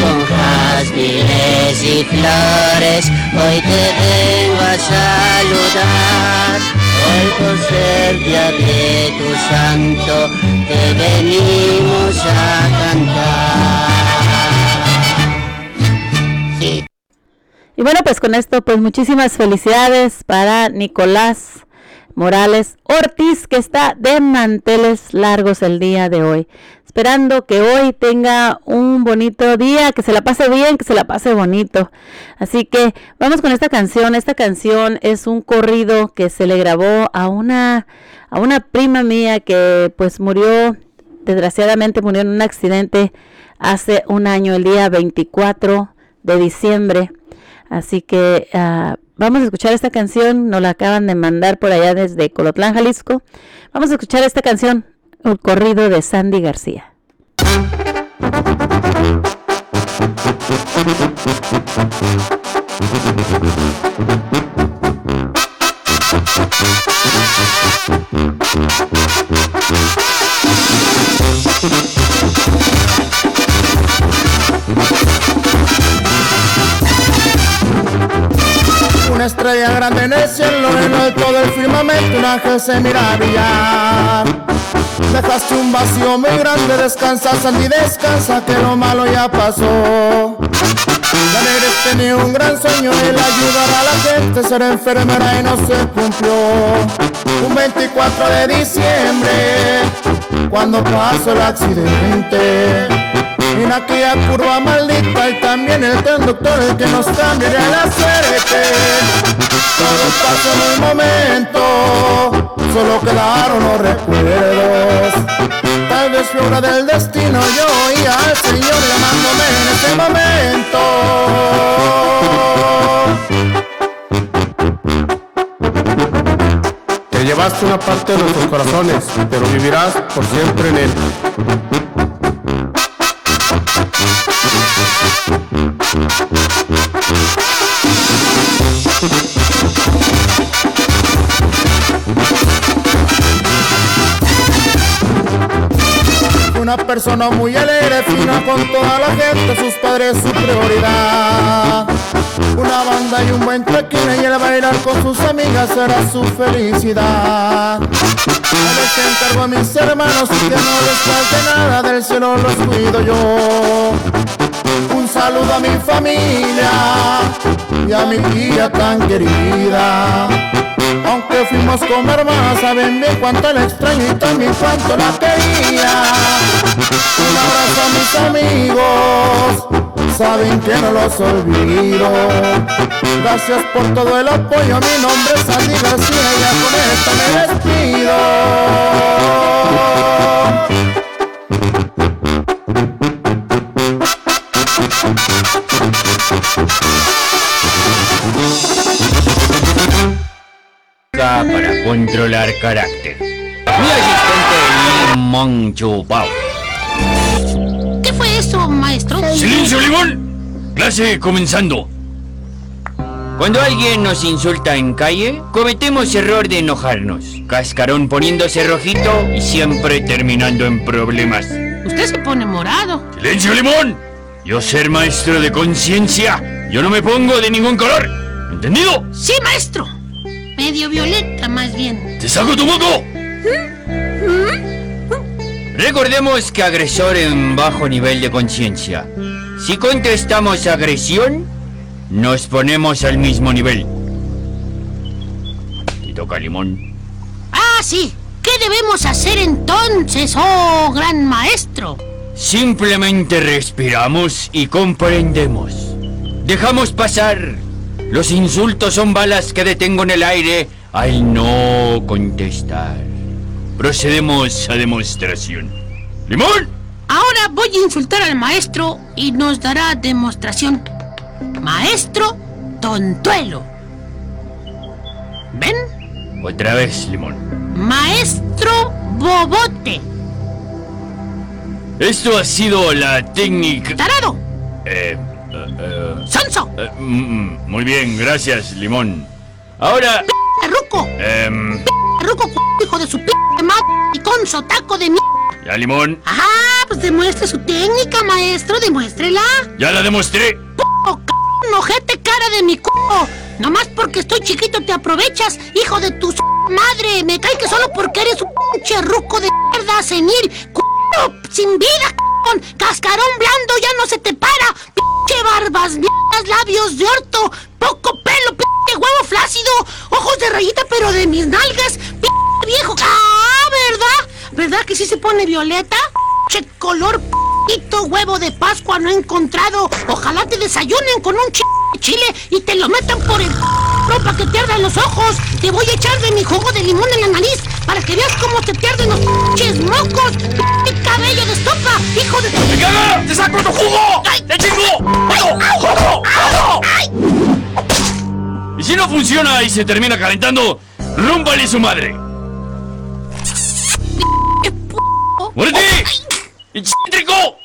Con jazmines y flores, hoy te vengo a saludar. Hoy por ser día de tu santo, te venimos a cantar. Y bueno, pues con esto, pues muchísimas felicidades para Nicolás Morales Ortiz, que está de manteles largos el día de hoy. Esperando que hoy tenga un bonito día, que se la pase bien, que se la pase bonito. Así que vamos con esta canción. Esta canción es un corrido que se le grabó a una, a una prima mía que pues murió, desgraciadamente murió en un accidente hace un año, el día 24 de diciembre. Así que ah, vamos a escuchar esta canción, nos la acaban de mandar por allá desde Colotlán, Jalisco. Vamos a escuchar esta canción, el corrido de Sandy García. Una estrella grande en el cielo, en alto del firmamento, un ángel se mira brillar. Dejaste un vacío muy grande, descansa, Sandy, descansa, que lo malo ya pasó. Daenerys tenía un gran sueño, el ayudar a la gente, ser enfermera y no se cumplió. Un 24 de diciembre, cuando pasó el accidente. En aquella curva maldita y también el conductor el que nos cambiaría la suerte. Todo pasó en un momento, solo quedaron los recuerdos. Tal vez fue obra del destino, yo oía al Señor llamándome en ese momento. Te llevaste una parte de nuestros corazones, pero vivirás por siempre en él. Una persona muy alegre, fina con toda la gente, sus padres su prioridad. Una banda y un buen tequila y el bailar con sus amigas será su felicidad. Les encargo a mis hermanos que no les falte nada, del cielo los cuido yo. Un saludo a mi familia y a mi tía tan querida. Aunque fuimos como hermanas, saben bien cuánto la extraño y también cuánto la quería. Un abrazo a mis amigos, saben que no los olvido. Gracias por todo el apoyo, mi nombre es Sandy García y ya con esto me despido. Para controlar carácter. Mi asistente Limón Chupao. ¿Qué fue eso, maestro? ¡Silencio, Limón! Clase comenzando. Cuando alguien nos insulta en calle, cometemos error de enojarnos. Cascarón poniéndose rojito y siempre terminando en problemas. Usted se pone morado. ¡Silencio, Limón! Yo ser maestro de conciencia, yo no me pongo de ningún color. ¿Entendido? Sí, maestro. Medio violeta, más bien. ¡Te saco tu moco! Recordemos que agresor en bajo nivel de conciencia. Si contestamos agresión, nos ponemos al mismo nivel. Y toca limón. Ah, sí. ¿Qué debemos hacer entonces, oh gran maestro? Simplemente respiramos y comprendemos. Dejamos pasar. Los insultos son balas que detengo en el aire al no contestar. Procedemos a demostración. ¡Limón! Ahora voy a insultar al maestro y nos dará demostración. Maestro Tontuelo. ¿Ven? Otra vez, Limón. Maestro Bobote. Esto ha sido la técnica... ¡Tarado! Eh, eh, eh, ¡Sonso! eh, mm, mm, muy bien, gracias, Limón. Ahora... ¡Ruco! em, ¡Ruco, hijo de su p madre! ¡Y con su taco de mierda! ya, Limón. ¡Ah! Pues demuestre su técnica, maestro, demuéstrela. Ya la demostré. ¡Oh, c ojete cara de mi culo! Nomás porque estoy chiquito te aprovechas, hijo de tu madre. Me cae que solo porque eres un pinche ruco de mierda senil. ¡Culo sin vida, c Cascarón blando ya no se te para. Pinche barbas, mierdas, labios de orto. Poco pelo, pinche huevo flácido. Ojos de rayita, pero de mis nalgas. Pinche viejo. ¡Ah, verdad! ¿Verdad que sí se pone violeta? Che color p***ito huevo de Pascua no he encontrado. Ojalá te desayunen con un ch de chile y te lo metan por el p para que te ardan los ojos. Te voy a echar de mi jugo de limón en la nariz para que veas cómo te pierden los pinches mocos. P cabello de estopa, hijo de... ¡Te saco tu jugo! ¡Te chingo! ¡Jugo! ¡Jugo! Si no funciona y se termina calentando, rúmbale su madre. ¡Muérete! ¡Excéntrico!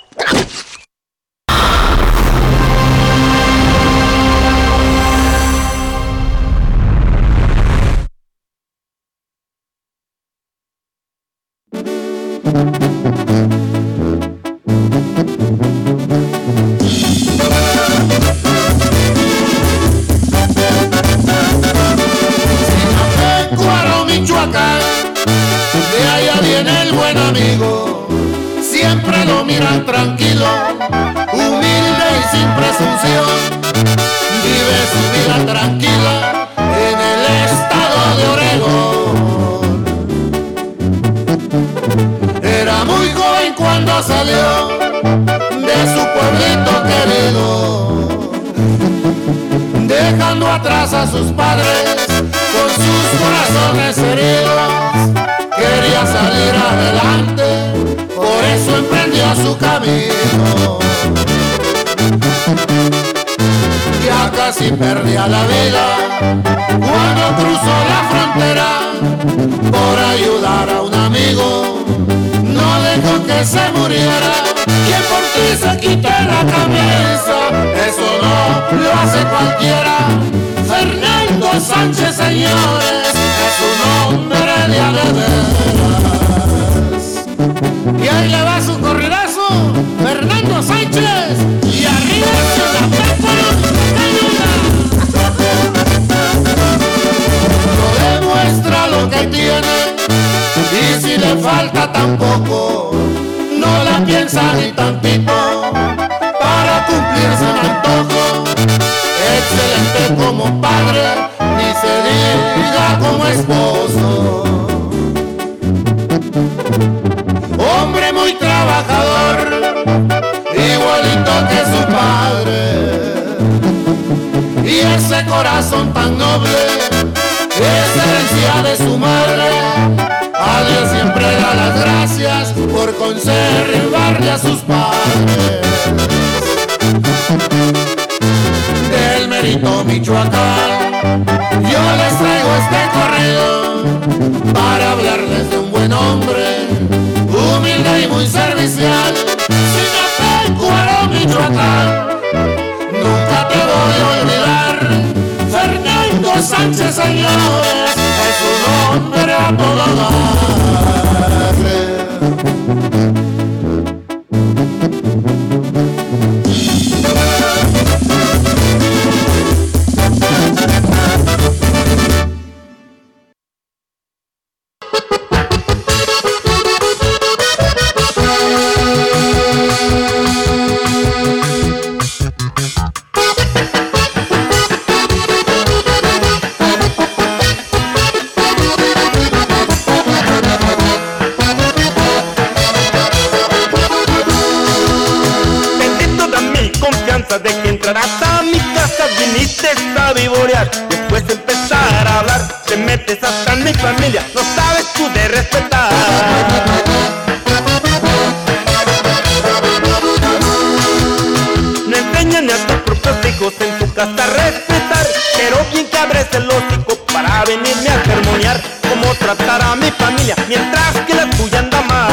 mi familia, mientras que la tuya anda mal.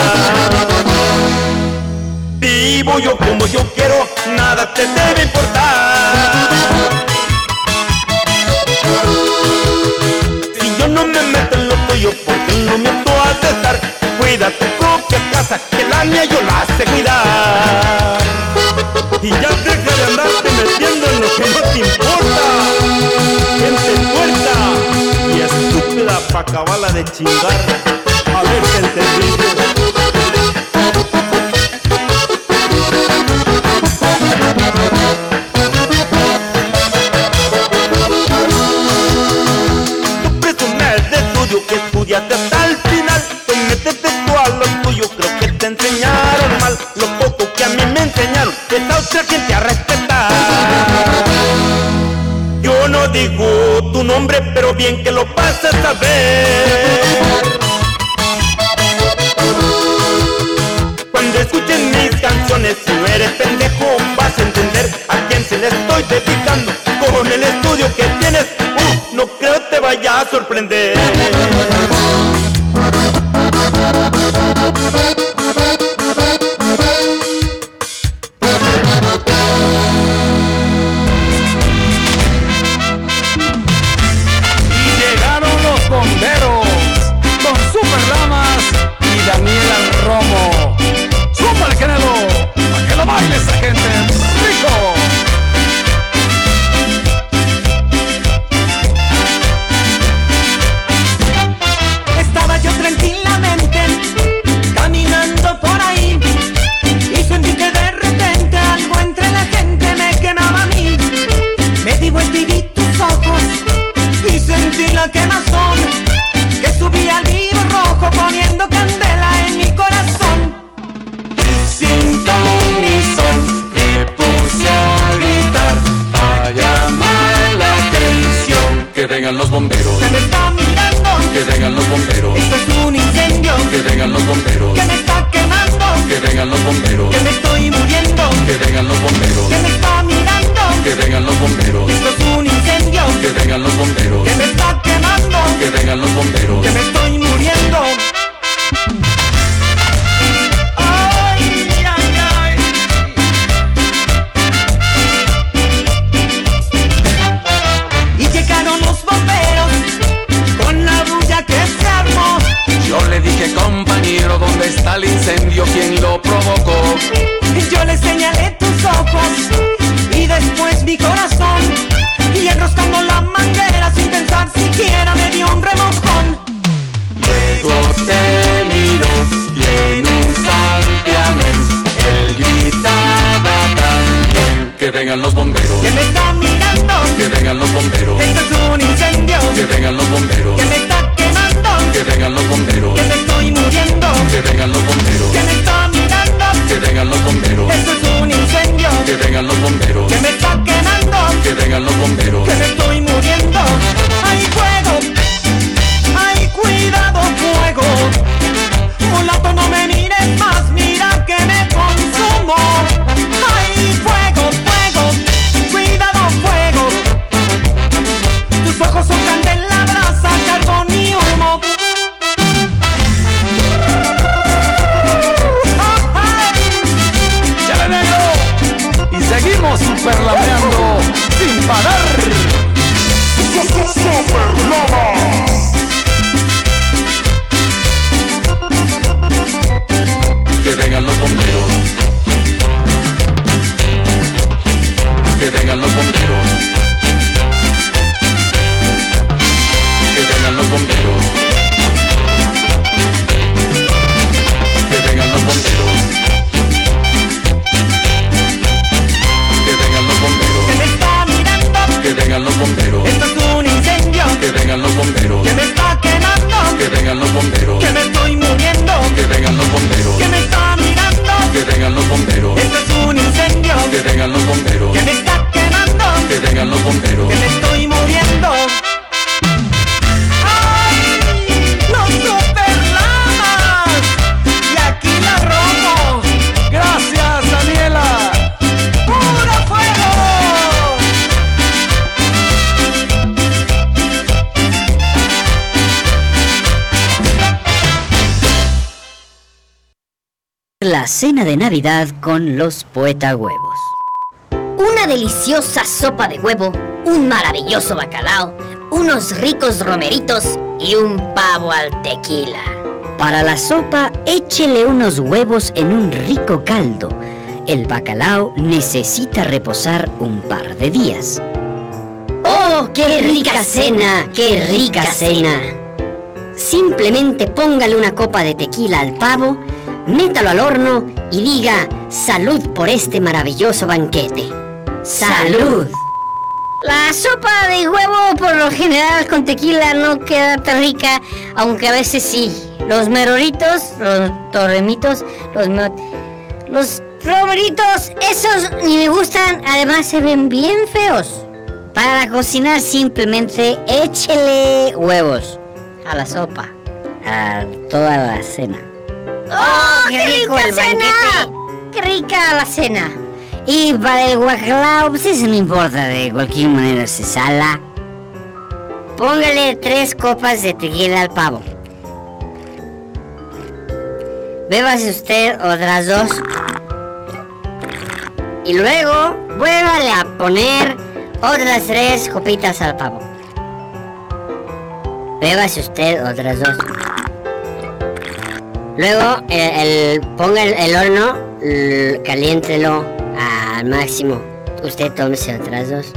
Vivo yo como yo quiero, nada te debe importar. Si yo no me meto en lo tuyo, porque no me tú has de estar. Cuida tu propia casa, que la mía yo la sé cuidar. Y ya deja de andarte metiendo en lo que no te importa. acabarla de chingar, a ver haberte entendido. Tú presumes de estudio que estudiaste hasta pero bien que lo pasas a ver. Cuando escuchen mis canciones, si no eres pendejo, vas a entender a quién se le estoy dedicando. Con el estudio que tienes, uh, no creo te vaya a sorprender. Navidad con los poeta huevos. Una deliciosa sopa de huevo, un maravilloso bacalao, unos ricos romeritos y un pavo al tequila. Para la sopa, échele unos huevos en un rico caldo. El bacalao necesita reposar un par de días. ¡Oh, qué rica cena! ¡Qué rica cena! Simplemente póngale una copa de tequila al pavo, métalo al horno y diga salud por este maravilloso banquete. ¡Salud! La sopa de huevo por lo general con tequila no queda tan rica, aunque a veces sí. Los meroritos, los torremitos, los... Los romeritos, esos ni me gustan, además se ven bien feos. Para cocinar simplemente échele huevos a la sopa, a toda la cena. ¡Oh, qué, rico el banquete! ¡Qué rica la cena! Y para el guacalao, pues eso no importa, de cualquier manera se sala. Póngale tres copas de tequila al pavo. Bébase usted otras dos. Y luego, vuélvale a poner otras tres copitas al pavo. Bébase usted otras dos. Luego, el, el- ponga el, el horno, caliéntelo al máximo. Usted tómese otras dos.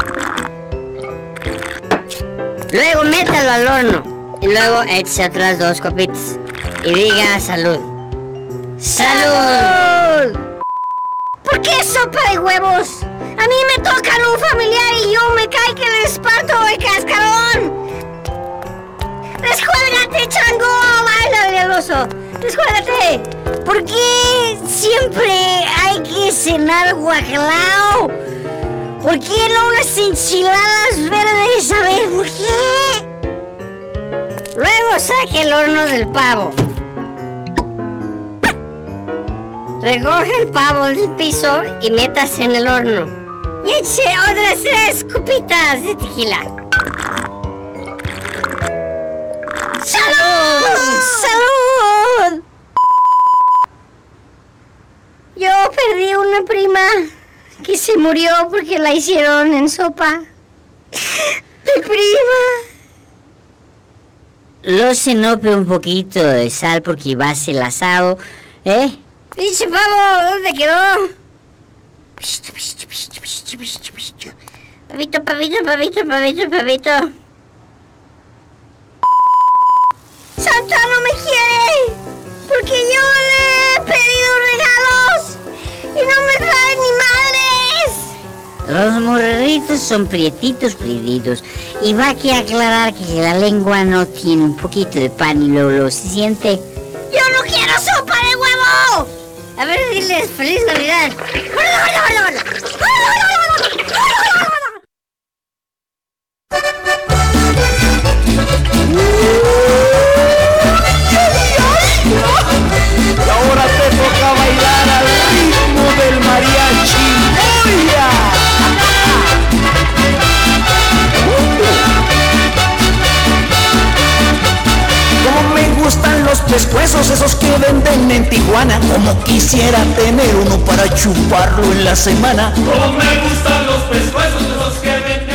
Luego, métalo al horno. Y luego, échese otras dos copitas. Y diga salud. ¡Salud! ¿Por qué sopa de huevos? A mí me tocan un familiar y yo me cae que les parto el cascarón. ¡Descuélgate, chango! ¡Baila el oso! ¡Descuélgate! ¿Por qué siempre hay que cenar guacalao? ¿Por qué no unas enchiladas verdes? A ver, ¿por qué? Luego saque el horno del pavo. Recoge el pavo del piso y métase en el horno. Y eche otras tres copitas de tequila. ¡Salud! ¡Salud! Yo perdí una prima que se murió porque la hicieron en sopa. ¡Mi prima! Lo cenope un poquito de sal porque va a ser el asado, ¿eh? Pinche pavo, ¿dónde quedó? Pavito, pavito, pavito, pavito, pavito. Santa no me quiere porque yo le y no me ni madres. Los morritos son prietitos, prietitos. Y va que aclarar que la lengua no tiene un poquito de pan y luego lo se siente. ¡Yo no quiero sopa de huevo! A ver, diles feliz Navidad. Los pescuezos, esos que venden en Tijuana. Como quisiera tener uno para chuparlo en la semana. Como me gustan los pescuezos esos que venden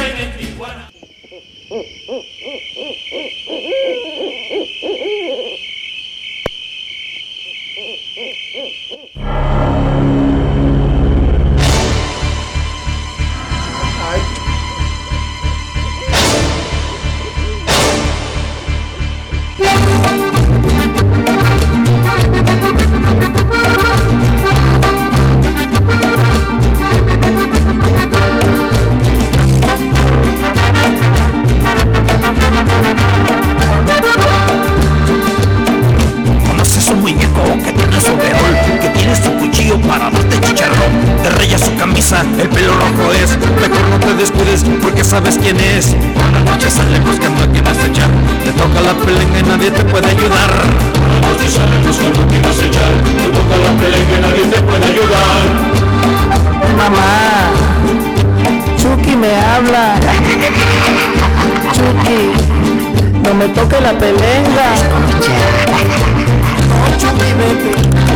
tiene su cuchillo para darte chicharrón. Te raya su camisa, el pelo rojo es. Mejor no te descuides porque sabes quién es. Por la noche sale buscando a quien acechar Te toca la pelenga y nadie te puede ayudar. Por la noche sale buscando a quien acechar Te toca la pelenga y nadie te puede ayudar. Mamá, Chucky me habla. Chucky, no me toque la pelenga. Chucky, vete.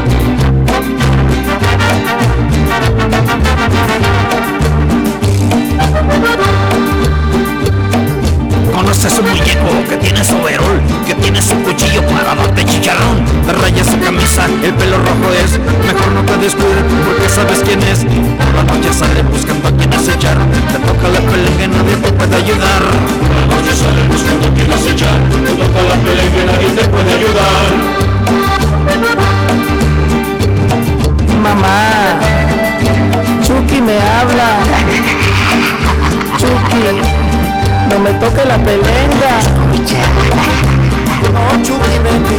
Ese es un muñeco que tiene su verol, que tiene su cuchillo para darte chicharrón. Raya su camisa, el pelo rojo es. Mejor no te descubre porque sabes quién es. Por la noche sale buscando a quien acechar. Te toca la pelea que nadie te puede ayudar. Por la noche sale buscando a quien acechar. Te toca la pelea que nadie te puede ayudar. Mamá, Chucky me habla. Chucky me toque la pelenga. No, Chucky, vente.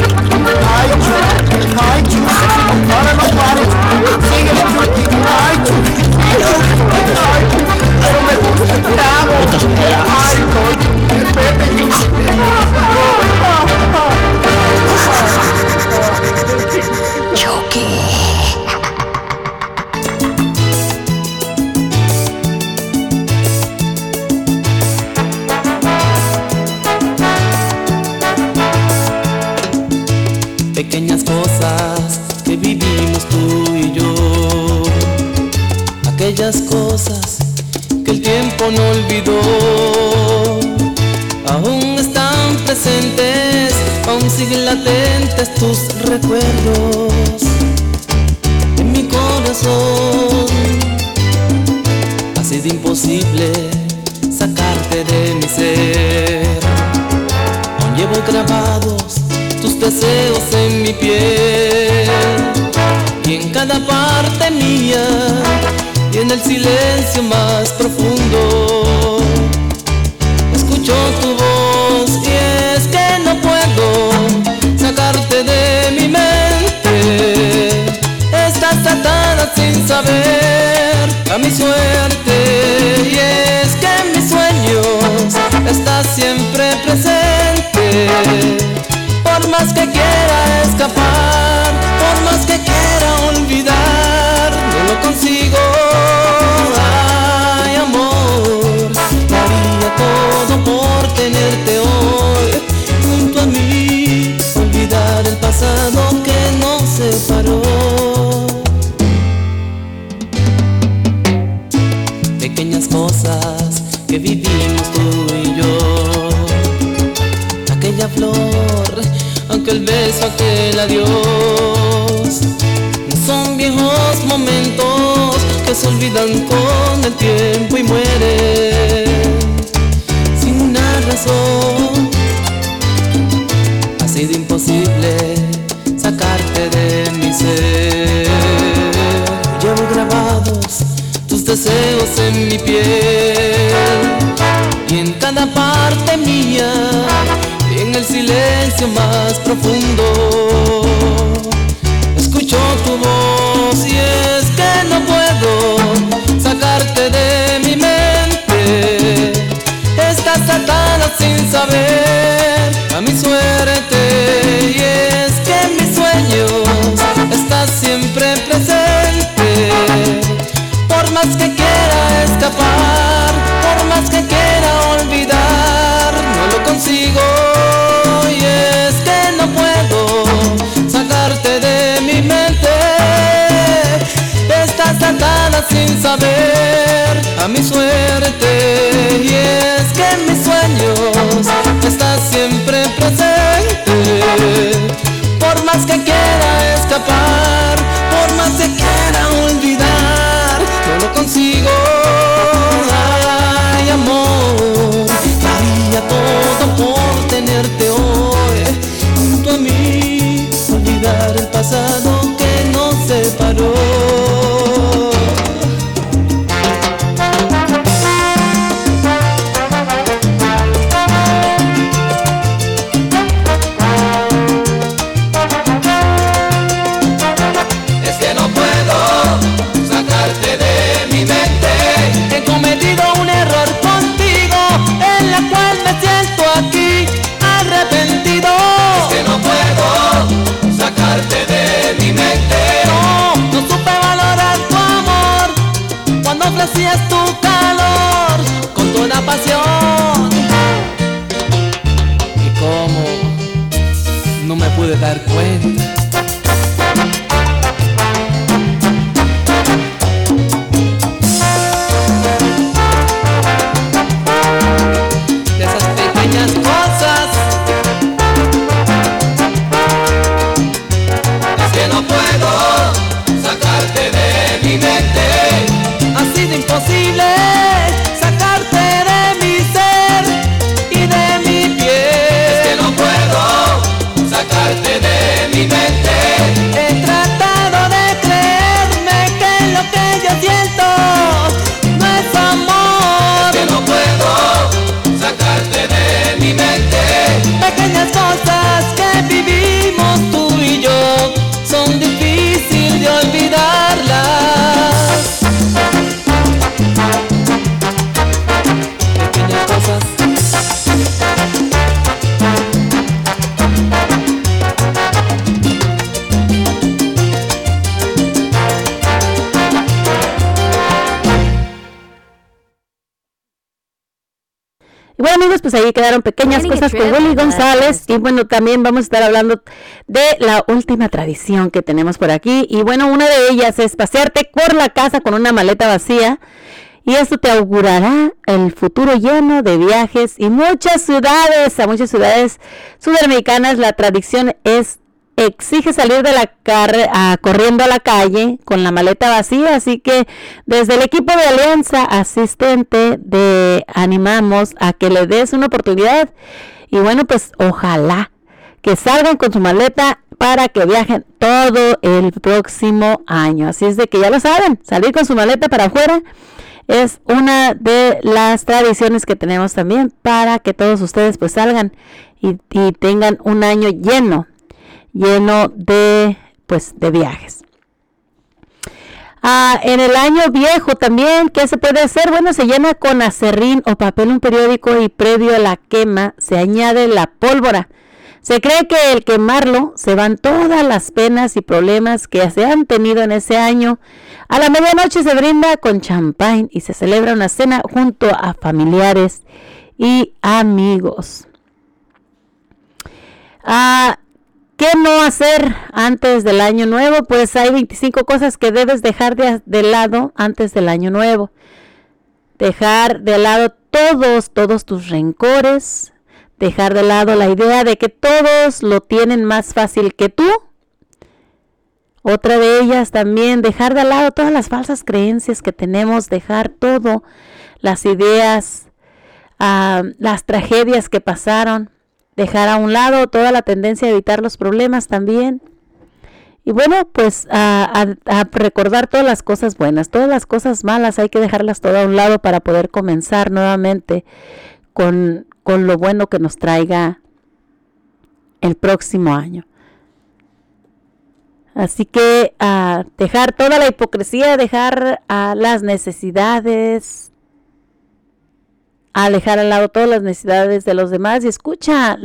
Ay, Chucky, ay, Chucky. Ahora no pares. Síguele, Chucky. Ay, Chucky. Ay, pero me gusta el trago. No, vete, Aquellas cosas que el tiempo no olvidó. Aún están presentes, aún siguen latentes tus recuerdos en mi corazón. Ha sido imposible sacarte de mi ser. Aún llevo grabados tus deseos en mi piel y en cada parte mía en el silencio más profundo. Escucho tu voz y es que no puedo sacarte de mi mente. Estás atada sin saber a mi suerte. Y es que en mis sueños estás siempre presente. Por más que quiera escapar, aquel adiós. No son viejos momentos que se olvidan con el tiempo y mueren sin una razón. Ha sido imposible sacarte de mi ser. Llevo grabados tus deseos en mi piel y en cada parte mía el silencio más profundo. Escucho tu voz y es que no puedo sacarte de mi mente. Estás atada sin saber a mi suerte y es que en mis sueños estás siempre presente. Por más que quiera escapar por más que quiera olvidar no lo consigo sin saber a mi suerte. Y es que en mis sueños estás siempre presente. Por más que quiera escapar por más que quiera González. Y bueno, también vamos a estar hablando de la última tradición que tenemos por aquí. Y bueno, una de ellas es pasearte por la casa con una maleta vacía. Y esto te augurará el futuro lleno de viajes y muchas ciudades, a muchas ciudades sudamericanas la tradición es exige salir de la carre- a- corriendo a la calle con la maleta vacía, así que desde el equipo de Alianza Asistente de animamos a que le des una oportunidad y bueno, pues ojalá que salgan con su maleta para que viajen todo el próximo año. Así es de que ya lo saben, salir con su maleta para afuera es una de las tradiciones que tenemos también para que todos ustedes pues salgan y, y tengan un año lleno, lleno de pues de viajes. Ah, en el año viejo también, ¿qué se puede hacer? Bueno, se llena con acerrín o papel un periódico y previo a la quema se añade la pólvora. Se cree que el quemarlo se van todas las penas y problemas que se han tenido en ese año. A la medianoche se brinda con champán y se celebra una cena junto a familiares y amigos. Ah, ¿Qué no hacer antes del año nuevo? Pues hay 25 cosas que debes dejar de, lado antes del año nuevo. Dejar de lado todos, todos tus rencores. Dejar de lado la idea de que todos lo tienen más fácil que tú. Otra de ellas también, dejar de lado todas las falsas creencias que tenemos, dejar todo, las ideas, ah, las tragedias que pasaron, dejar a un lado toda la tendencia a evitar los problemas también. Y bueno, pues a, a- a recordar todas las cosas buenas, todas las cosas malas hay que dejarlas todo a un lado para poder comenzar nuevamente con, con lo bueno que nos traiga el próximo año. Así que ah, dejar toda la hipocresía, dejar a las necesidades, a dejar al lado todas las necesidades de los demás y escucha a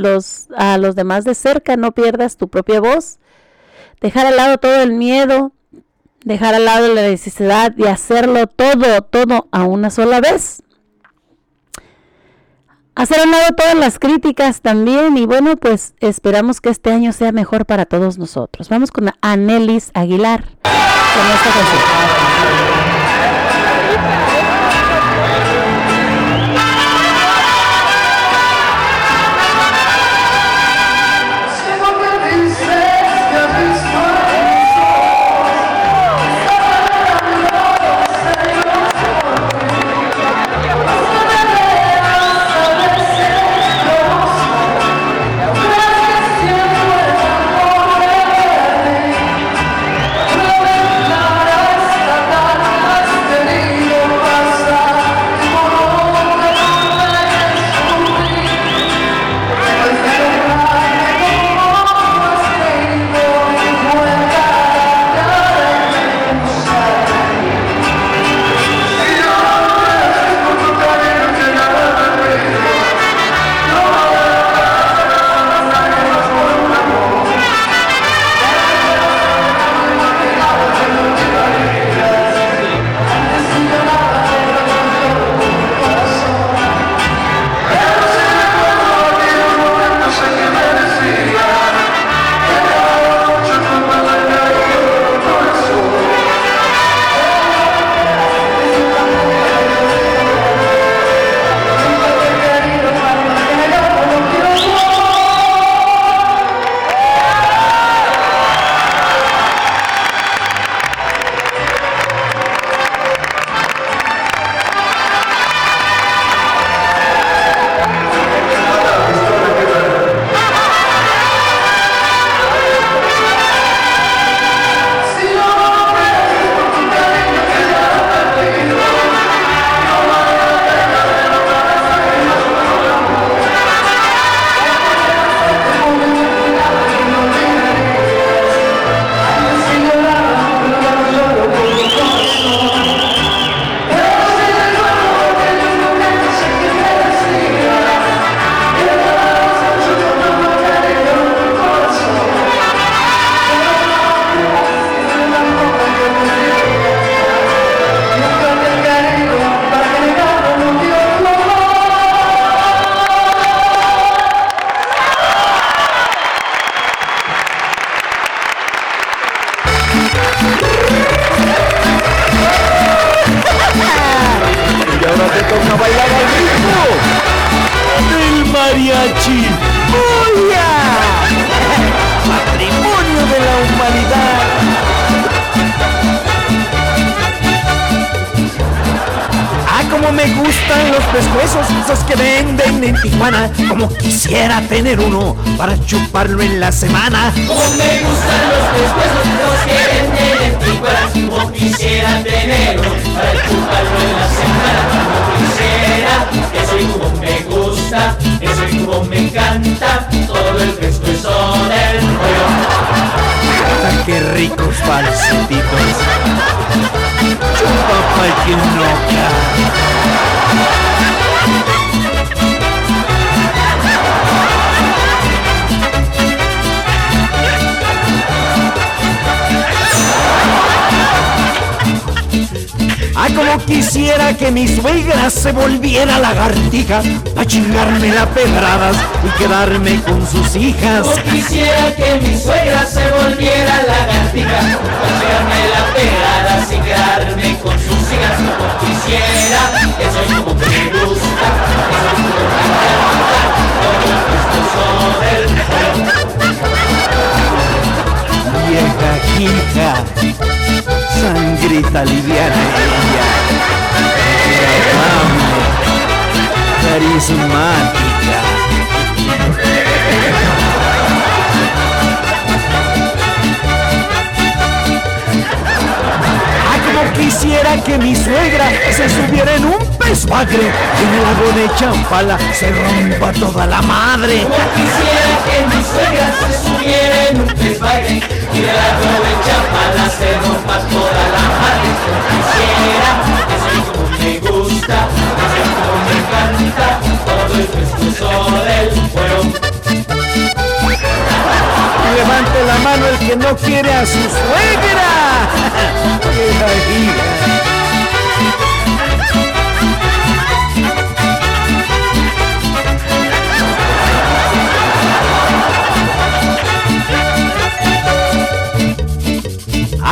los demás de cerca, no pierdas tu propia voz. Dejar al lado todo el miedo, dejar al lado la necesidad de hacerlo todo, todo a una sola vez. Hacer a un lado todas las críticas también y bueno, pues esperamos que este año sea mejor para todos nosotros. Vamos con Anelis Aguilar con esta. Como me gustan los pescuezos, esos que venden en Tijuana. Como quisiera tener uno para chuparlo en la semana. Como me gustan los pescuezos, los que venden en Tijuana Como quisiera tener uno para chuparlo en la semana Como quisiera, eso y como me gusta Eso y como me encanta Todo el pescuezo del pollo Ah, qué ricos falsetitos. Jump up like you know God. Ah, como quisiera que mi suegra se volviera lagartija Pa' chingarme la pedradas y quedarme con sus hijas Como quisiera que mi suegra se volviera lagartija Para pegarme la pegada sin quedarme con sus hijas Como quisiera, eso es como me gusta Eso es como me encanta Todo el pescuezo del Vieja hija, sangrita liviana ella, agradable, carismática. Ah, como quisiera que mi suegra se subiera en un y en el lago de Champala se rompa toda la madre. Como quisiera que mi suegra se subiera en un pez bagre Y de la de Chapala se rompa toda la madre Como quisiera, es como me gusta es como me encanta Todo el pescuezo del fuego Levante la mano el que no quiere a su suegra.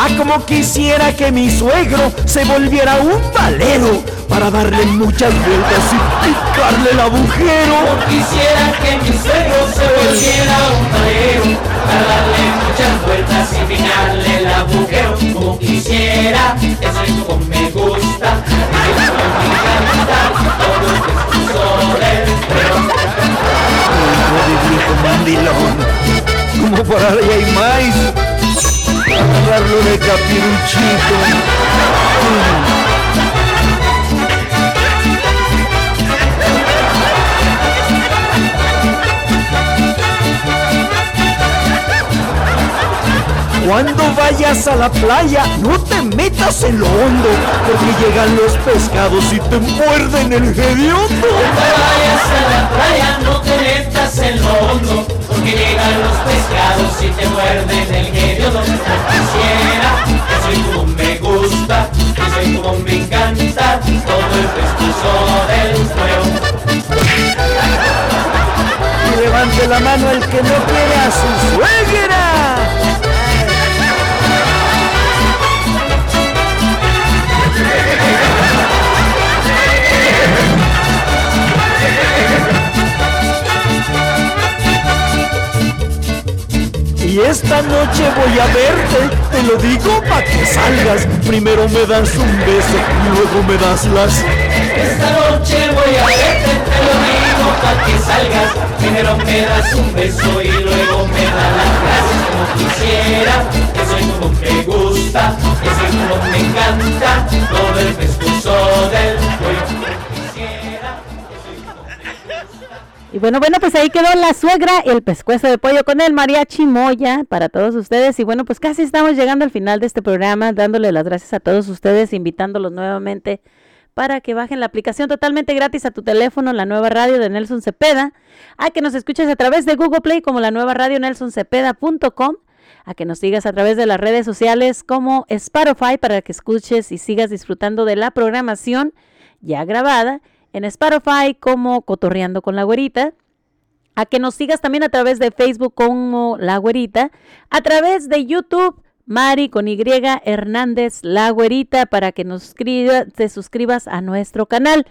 Ah, como quisiera que mi suegro se volviera un valero para darle muchas vueltas y picarle el agujero. Como quisiera que mi suegro se volviera un torero Para darle muchas vueltas y picarle el agujero Como quisiera, eso es como me gusta Eso es me encanta Todo el de viejo mandilón. Como por ahí hay más. Agarrarlo de capiruchito. Cuando vayas a la playa, no te metas en lo hondo, porque llegan los pescados y te muerden el hediondo. Cuando vayas a la playa no te metas en lo hondo Porque llegan los pescados y te muerden el hediondo Como quisiera, eso es como me gusta Eso es como me encanta Todo el pescuezo del fuego Y levante la mano el que no quiere a su suegra. Y esta noche voy a verte, te lo digo pa' que salgas. Primero me das un beso y luego me das las. Esta noche voy a verte, te lo digo pa' que salgas Primero me das un beso y luego me das las gracias Como quisiera, eso es como me gusta Eso es como me encanta Todo el pescuezo del fuego Y bueno, bueno, pues ahí quedó la suegra, el pescuezo de pollo con el mariachi Moya para todos ustedes. Y bueno, pues casi estamos llegando al final de este programa, dándole las gracias a todos ustedes, invitándolos nuevamente para que bajen la aplicación totalmente gratis a tu teléfono, la nueva radio de Nelson Cepeda, a que nos escuches a través de Google Play como la nueva radio nelsoncepeda.com, a que nos sigas a través de las redes sociales como Spotify para que escuches y sigas disfrutando de la programación ya grabada en Spotify como Cotorreando con la Güerita, a que nos sigas también a través de Facebook como La Güerita, a través de YouTube Mari con Y Hernández La Güerita para que nos te suscribas a nuestro canal.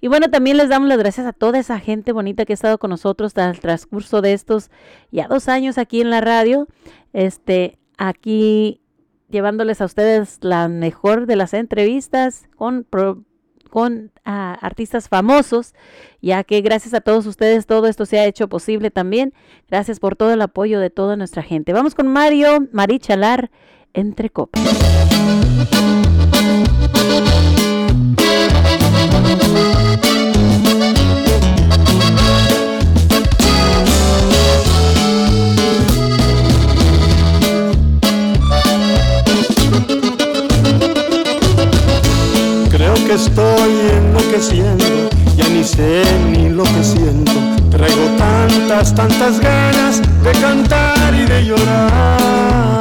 Y bueno, también les damos las gracias a toda esa gente bonita que ha estado con nosotros el transcurso de estos ya dos años aquí en la radio. Este, aquí llevándoles a ustedes la mejor de las entrevistas con, pro- con ah, artistas famosos, ya que gracias a todos ustedes todo esto se ha hecho posible también. Gracias por todo el apoyo de toda nuestra gente. Vamos con Mario Marichalar entre copas. Que estoy enloqueciendo, ya ni sé ni lo que siento. Traigo tantas, tantas ganas de cantar y de llorar.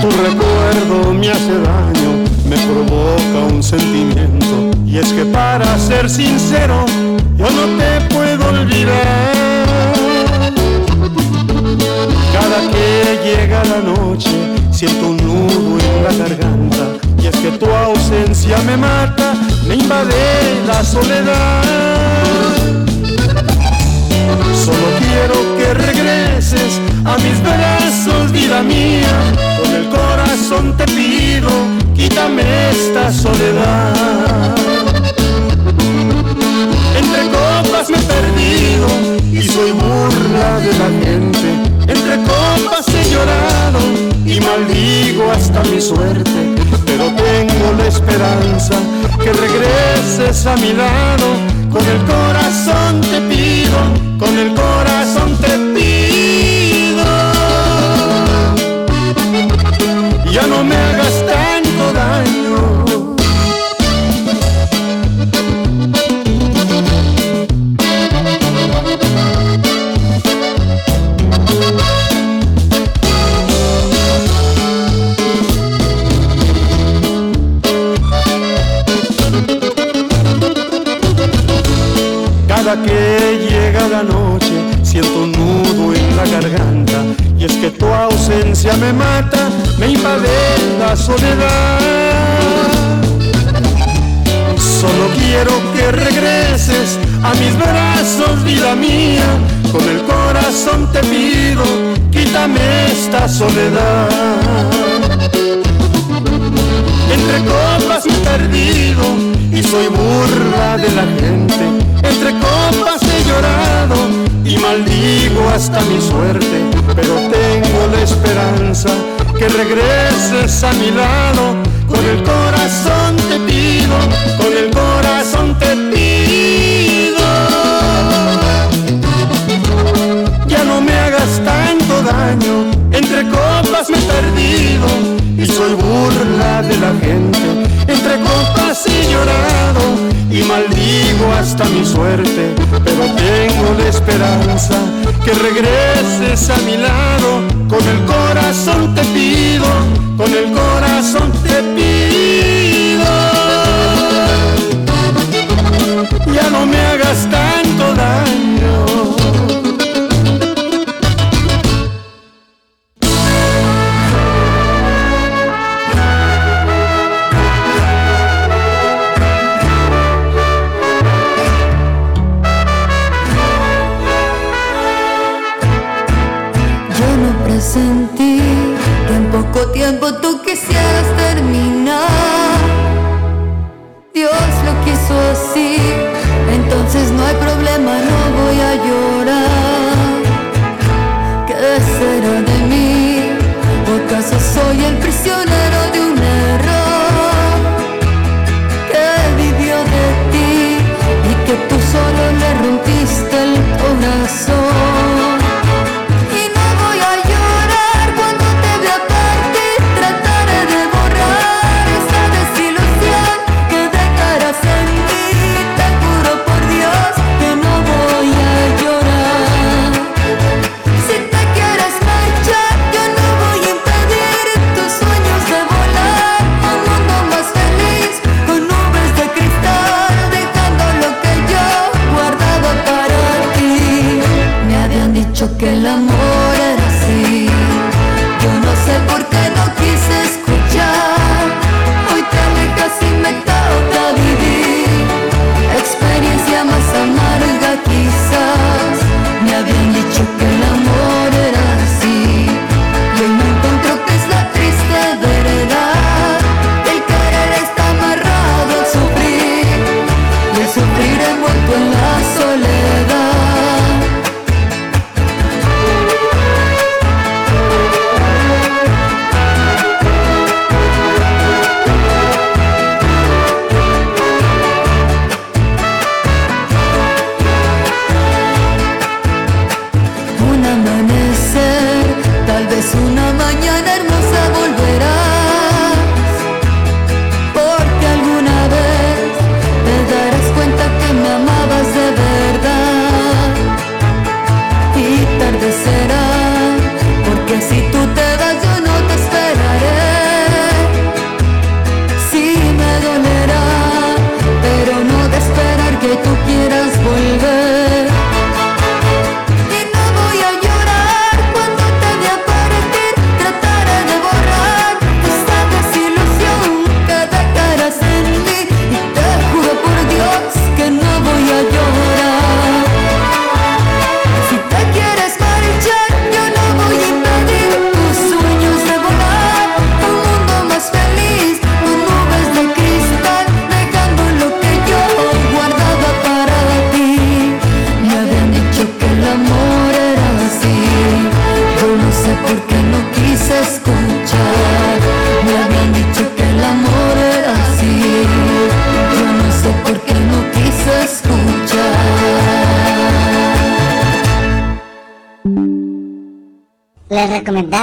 Tu recuerdo me hace daño, me provoca un sentimiento. Y es que para ser sincero, yo no te puedo olvidar. Cada que llega la noche siento un nudo en la garganta y es que tu ausencia me mata, me invade la soledad. Solo quiero que regreses a mis brazos, vida mía, con el corazón te pido, quítame esta soledad. Entre copas me he perdido y soy burla de la gente. Entre copas he llorado y maldigo hasta mi suerte. Pero tengo la esperanza que regreses a mi lado. Con el corazón te pido, con el corazón te pido. Que llega la noche siento un nudo en la garganta y es que tu ausencia me mata, me invade la soledad. Solo quiero que regreses a mis brazos, vida mía, con el corazón te pido, quítame esta soledad. Entre copas he perdido y soy burla de la gente. Entre copas he llorado y maldigo hasta mi suerte. Pero tengo la esperanza que regreses a mi lado. Con el corazón te pido, con el corazón te pido. Ya no me hagas tanto daño, entre copas me he perdido y soy burla de la gente. Entre copas he llorado y maldigo hasta mi suerte, pero tengo la esperanza que regreses a mi lado. Con el corazón te pido, con el corazón te pido. Ya no me hagas tanto daño.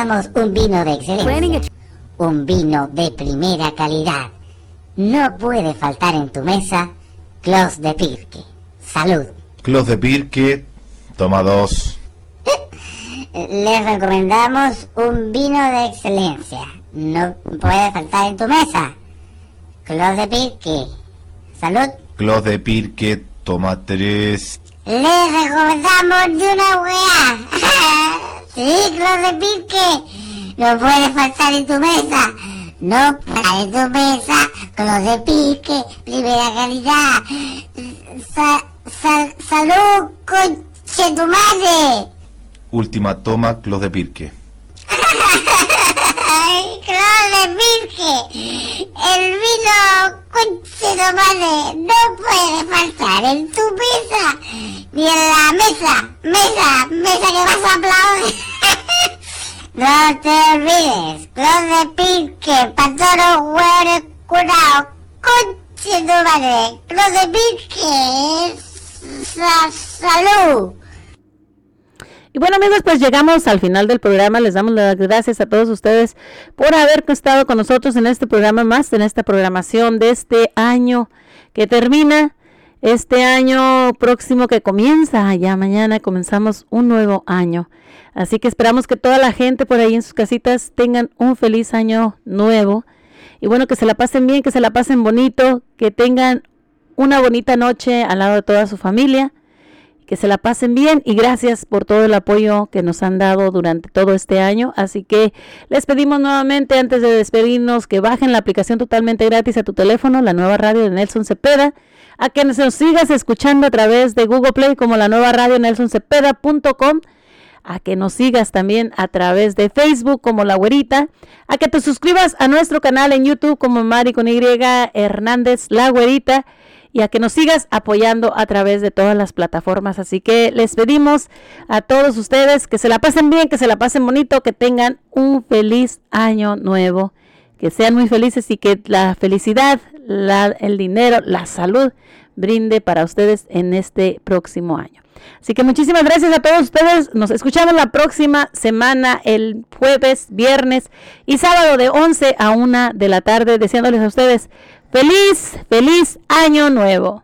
Un vino de excelencia. Un vino de primera calidad. No puede faltar en tu mesa Clos de Pirque. Salud. Clos de Pirque, toma dos. Les recomendamos un vino de excelencia. No puede faltar en tu mesa. Clos de Pirque. Salud. Clos de Pirque, toma tres. Les recomendamos de una weá. sí, Clos de Pirque. No puede faltar en tu mesa. No para en tu mesa. Clos de Pirque, primera calidad. Sa- sa- salud, conche tu madre. Última toma, Clos de Pirque. Clos de Pirque. El vino conche tu madre no puede faltar en tu mesa. Ni en la mesa. Mesa, mesa que vas a aplaudir. No te olvides, Clos de Pirque, los hueones curados. Conche tu madre, Clos de Pirque. Sa- salud. Y bueno amigos, pues llegamos al final del programa. Les damos las gracias a todos ustedes por haber estado con nosotros en este programa más, en esta programación de este año que termina, este año próximo que comienza. Ya mañana comenzamos un nuevo año. Así que esperamos que toda la gente por ahí en sus casitas tengan un feliz año nuevo. Y bueno, que se la pasen bien, que se la pasen bonito, que tengan una bonita noche al lado de toda su familia que se la pasen bien y gracias por todo el apoyo que nos han dado durante todo este año. Así que les pedimos nuevamente antes de despedirnos que bajen la aplicación totalmente gratis a tu teléfono, la nueva radio de Nelson Cepeda, a que nos sigas escuchando a través de Google Play como la nueva radio nelsoncepeda.com a que nos sigas también a través de Facebook como La Güerita, a que te suscribas a nuestro canal en YouTube como Mari con Y Hernández La Güerita y a que nos sigas apoyando a través de todas las plataformas. Así que les pedimos a todos ustedes que se la pasen bien, que se la pasen bonito, que tengan un feliz año nuevo, que sean muy felices y que la felicidad, la- el dinero, la salud brinde para ustedes en este próximo año. Así que muchísimas gracias a todos ustedes. Nos escuchamos la próxima semana, el jueves, viernes y sábado de 11 a 1 de la tarde, deseándoles a ustedes feliz, feliz año nuevo.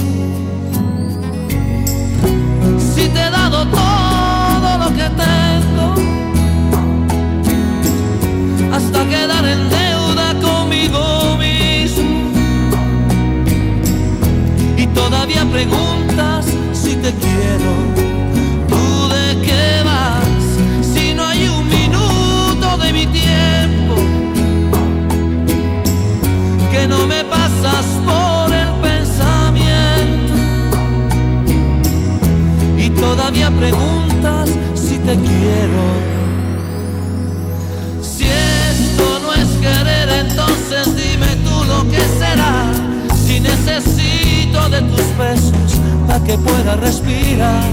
Si te he dado todo lo que tengo, hasta quedar en deuda conmigo mismo. Y todavía preguntas si te quiero, Todavía preguntas si te quiero. Si esto no es querer, entonces dime tú lo que será. Si necesito de tus besos para que pueda respirar.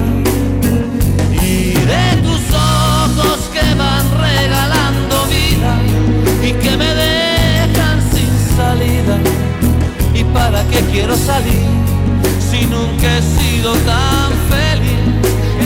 Y de tus ojos que van regalando vida y que me dejan sin salida. ¿Y para qué quiero salir si nunca he sido tan